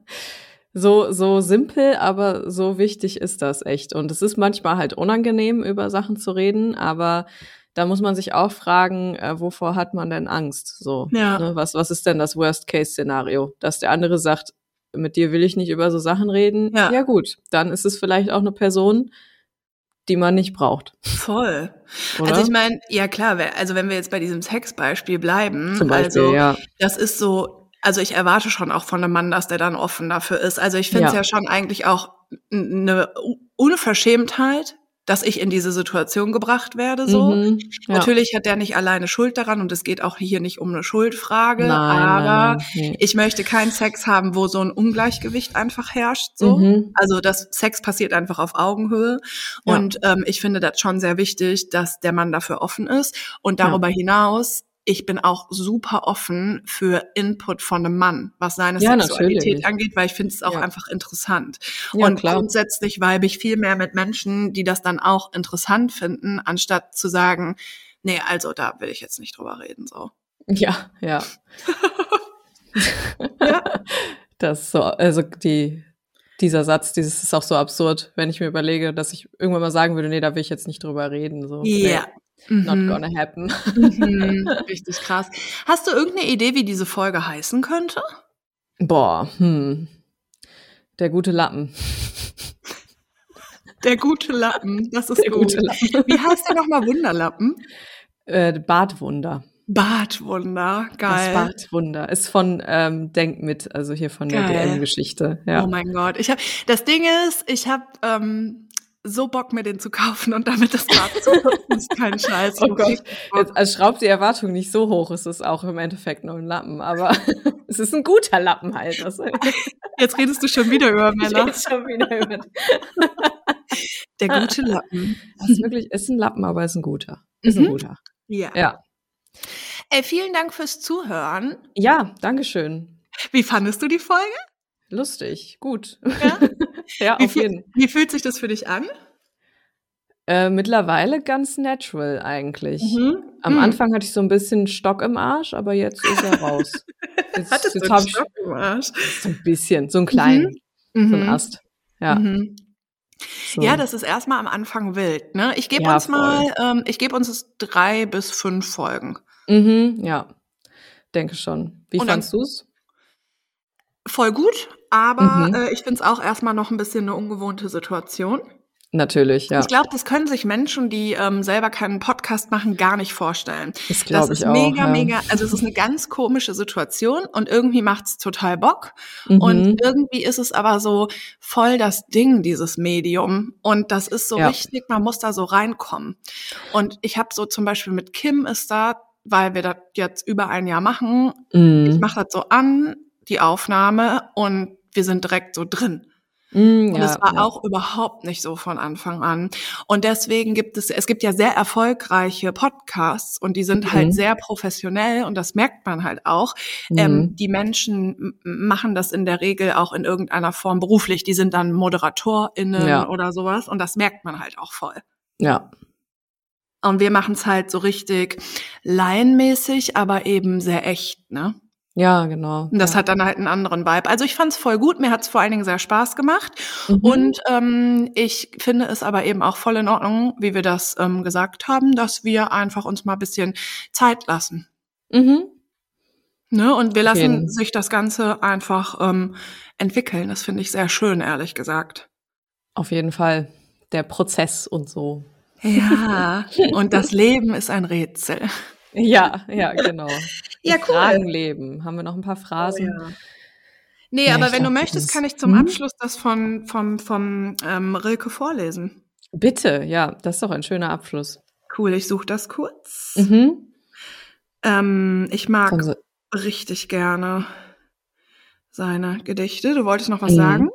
so, so simpel, aber so wichtig ist das echt. Und es ist manchmal halt unangenehm, über Sachen zu reden, aber da muss man sich auch fragen, äh, wovor hat man denn Angst? So, ja. ne? was, was ist denn das Worst-Case-Szenario? Dass der andere sagt, mit dir will ich nicht über so Sachen reden. Ja. ja gut, dann ist es vielleicht auch eine Person, die man nicht braucht. Voll. Oder? Also ich meine, ja klar, also wenn wir jetzt bei diesem Sexbeispiel bleiben, Zum Beispiel, also ja. das ist so, also ich erwarte schon auch von einem Mann, dass der dann offen dafür ist. Also ich finde es ja. ja schon eigentlich auch eine Unverschämtheit, dass ich in diese Situation gebracht werde. So mhm, ja. natürlich hat der nicht alleine Schuld daran und es geht auch hier nicht um eine Schuldfrage, nein, aber nein, nein, ich möchte keinen Sex haben, wo so ein Ungleichgewicht einfach herrscht. So, mhm. also das Sex passiert einfach auf Augenhöhe ja. und ähm, ich finde das schon sehr wichtig, dass der Mann dafür offen ist und darüber ja. hinaus ich bin auch super offen für Input von einem Mann, was seine ja, Sexualität natürlich. angeht, weil ich finde es auch ja. einfach interessant. Ja, und klar. grundsätzlich weibe ich viel mehr mit Menschen, die das dann auch interessant finden, anstatt zu sagen, nee, also da will ich jetzt nicht drüber reden, so. Ja, ja. ja. Das so, also die, dieser Satz, dieses ist auch so absurd, wenn ich mir überlege, dass ich irgendwann mal sagen würde, nee, da will ich jetzt nicht drüber reden. So. Ja, nee. Not mhm. gonna happen. Mhm. Richtig krass. Hast du irgendeine Idee, wie diese Folge heißen könnte? Boah, hm. Der gute Lappen. Der gute Lappen, das ist der gut. Gute Lappen. Wie heißt der nochmal Wunderlappen? Äh, Bartwunder. Bartwunder, geil. Das Bartwunder ist von ähm, Denk mit, also hier von geil. der DM-Geschichte. Ja. Oh mein Gott, ich habe. Das Ding ist, ich habe ähm, so Bock, mir den zu kaufen und damit das Bad zu ist kein Scheiß. Oh Gott, jetzt also schraubt die Erwartung nicht so hoch, es ist auch im Endeffekt nur ein Lappen, aber es ist ein guter Lappen halt. Also. Jetzt redest du schon wieder über Männer. Jetzt schon wieder über Der gute Lappen. Das ist wirklich, ist ein Lappen, aber ist ein guter. Ist mhm. ein guter. Ja. ja. Ey, vielen Dank fürs Zuhören. Ja, Dankeschön. Wie fandest du die Folge? Lustig, gut. Ja, ja wie auf jeden Fall. Wie fühlt sich das für dich an? Äh, mittlerweile ganz natural eigentlich. Mhm. Am mhm. Anfang hatte ich so ein bisschen Stock im Arsch, aber jetzt ist er raus. Jetzt, Hattest jetzt du einen Stock im Arsch? So ein bisschen, so einen kleinen, mhm. so ein mhm. Ast. Ja. Mhm. So. Ja, das ist erstmal am Anfang wild. Ne? Ich gebe ja, uns mal, ähm, ich gebe uns drei bis fünf Folgen. Mhm, ja, denke schon. Wie Und fandst du es? Voll gut. Aber mhm. äh, ich finde es auch erstmal noch ein bisschen eine ungewohnte Situation. Natürlich, ja. Ich glaube, das können sich Menschen, die ähm, selber keinen Podcast machen, gar nicht vorstellen. Das glaube ich auch. Mega, ja. mega. Also es ist eine ganz komische Situation und irgendwie macht's total Bock. Mhm. Und irgendwie ist es aber so voll das Ding, dieses Medium. Und das ist so ja. richtig, man muss da so reinkommen. Und ich habe so zum Beispiel mit Kim ist da, weil wir das jetzt über ein Jahr machen. Mhm. Ich mache das so an, die Aufnahme und wir sind direkt so drin. Mm, und ja, es war ja. auch überhaupt nicht so von Anfang an. Und deswegen gibt es, es gibt ja sehr erfolgreiche Podcasts und die sind halt mhm. halt sehr professionell und das merkt man halt auch. Ähm, mhm. Ähm, die Menschen machen das in der Regel auch in irgendeiner Form beruflich. Die sind dann ModeratorInnen ja. oder sowas und das merkt man halt auch voll. Ja. Und wir machen es halt so richtig laienmäßig, aber eben sehr echt, ne? Ja, genau. Und das ja. hat dann halt einen anderen Vibe. Also ich fand es voll gut, mir hat es vor allen Dingen sehr Spaß gemacht. Mhm. Und ähm, ich finde es aber eben auch voll in Ordnung, wie wir das ähm, gesagt haben, dass wir einfach uns mal ein bisschen Zeit lassen. Mhm. Ne? Und wir lassen okay. sich das Ganze einfach ähm, entwickeln. Das finde ich sehr schön, ehrlich gesagt. Auf jeden Fall. Der Prozess und so. Ja, und das Leben ist ein Rätsel. Ja, ja, genau. ja, cool. Fragenleben. Haben wir noch ein paar Phrasen? Oh, ja. Nee, ja, aber wenn du möchtest, kann ich zum hm? Abschluss das von, vom, vom ähm, Rilke vorlesen. Bitte, ja, das ist doch ein schöner Abschluss. Cool, ich suche das kurz. Mhm. Ähm, ich mag richtig gerne seine Gedichte. Du wolltest noch was mhm. sagen?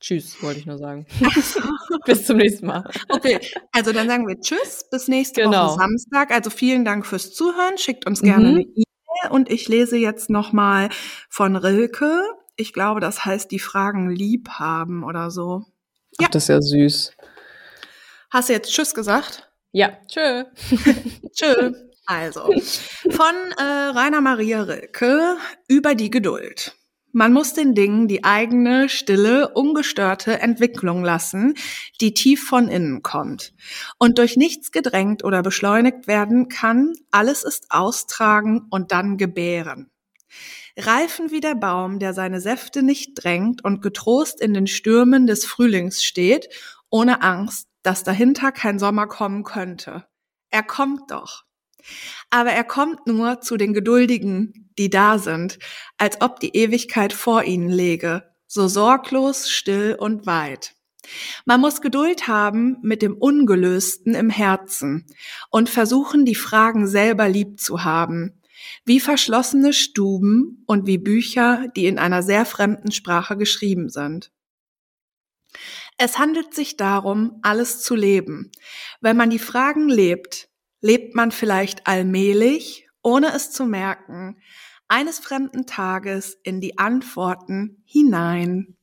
Tschüss, wollte ich nur sagen. bis zum nächsten Mal. Okay, also dann sagen wir Tschüss, bis nächste genau. Woche Samstag. Also vielen Dank fürs Zuhören. Schickt uns gerne mhm. eine E-Mail und ich lese jetzt nochmal von Rilke. Ich glaube, das heißt, die Fragen lieb haben oder so. Ja. Ach, das ist ja süß. Hast du jetzt Tschüss gesagt? Ja, tschö. tschö. Also, von äh, Rainer Maria Rilke über die Geduld. Man muss den Dingen die eigene, stille, ungestörte Entwicklung lassen, die tief von innen kommt und durch nichts gedrängt oder beschleunigt werden kann. Alles ist austragen und dann gebären. Reifen wie der Baum, der seine Säfte nicht drängt und getrost in den Stürmen des Frühlings steht, ohne Angst, dass dahinter kein Sommer kommen könnte. Er kommt doch. Aber er kommt nur zu den Geduldigen, die da sind, als ob die Ewigkeit vor ihnen läge, so sorglos, still und weit. Man muss Geduld haben mit dem Ungelösten im Herzen und versuchen, die Fragen selber lieb zu haben, wie verschlossene Stuben und wie Bücher, die in einer sehr fremden Sprache geschrieben sind. Es handelt sich darum, alles zu leben. Wenn man die Fragen lebt, lebt man vielleicht allmählich, ohne es zu merken, eines fremden Tages in die Antworten hinein.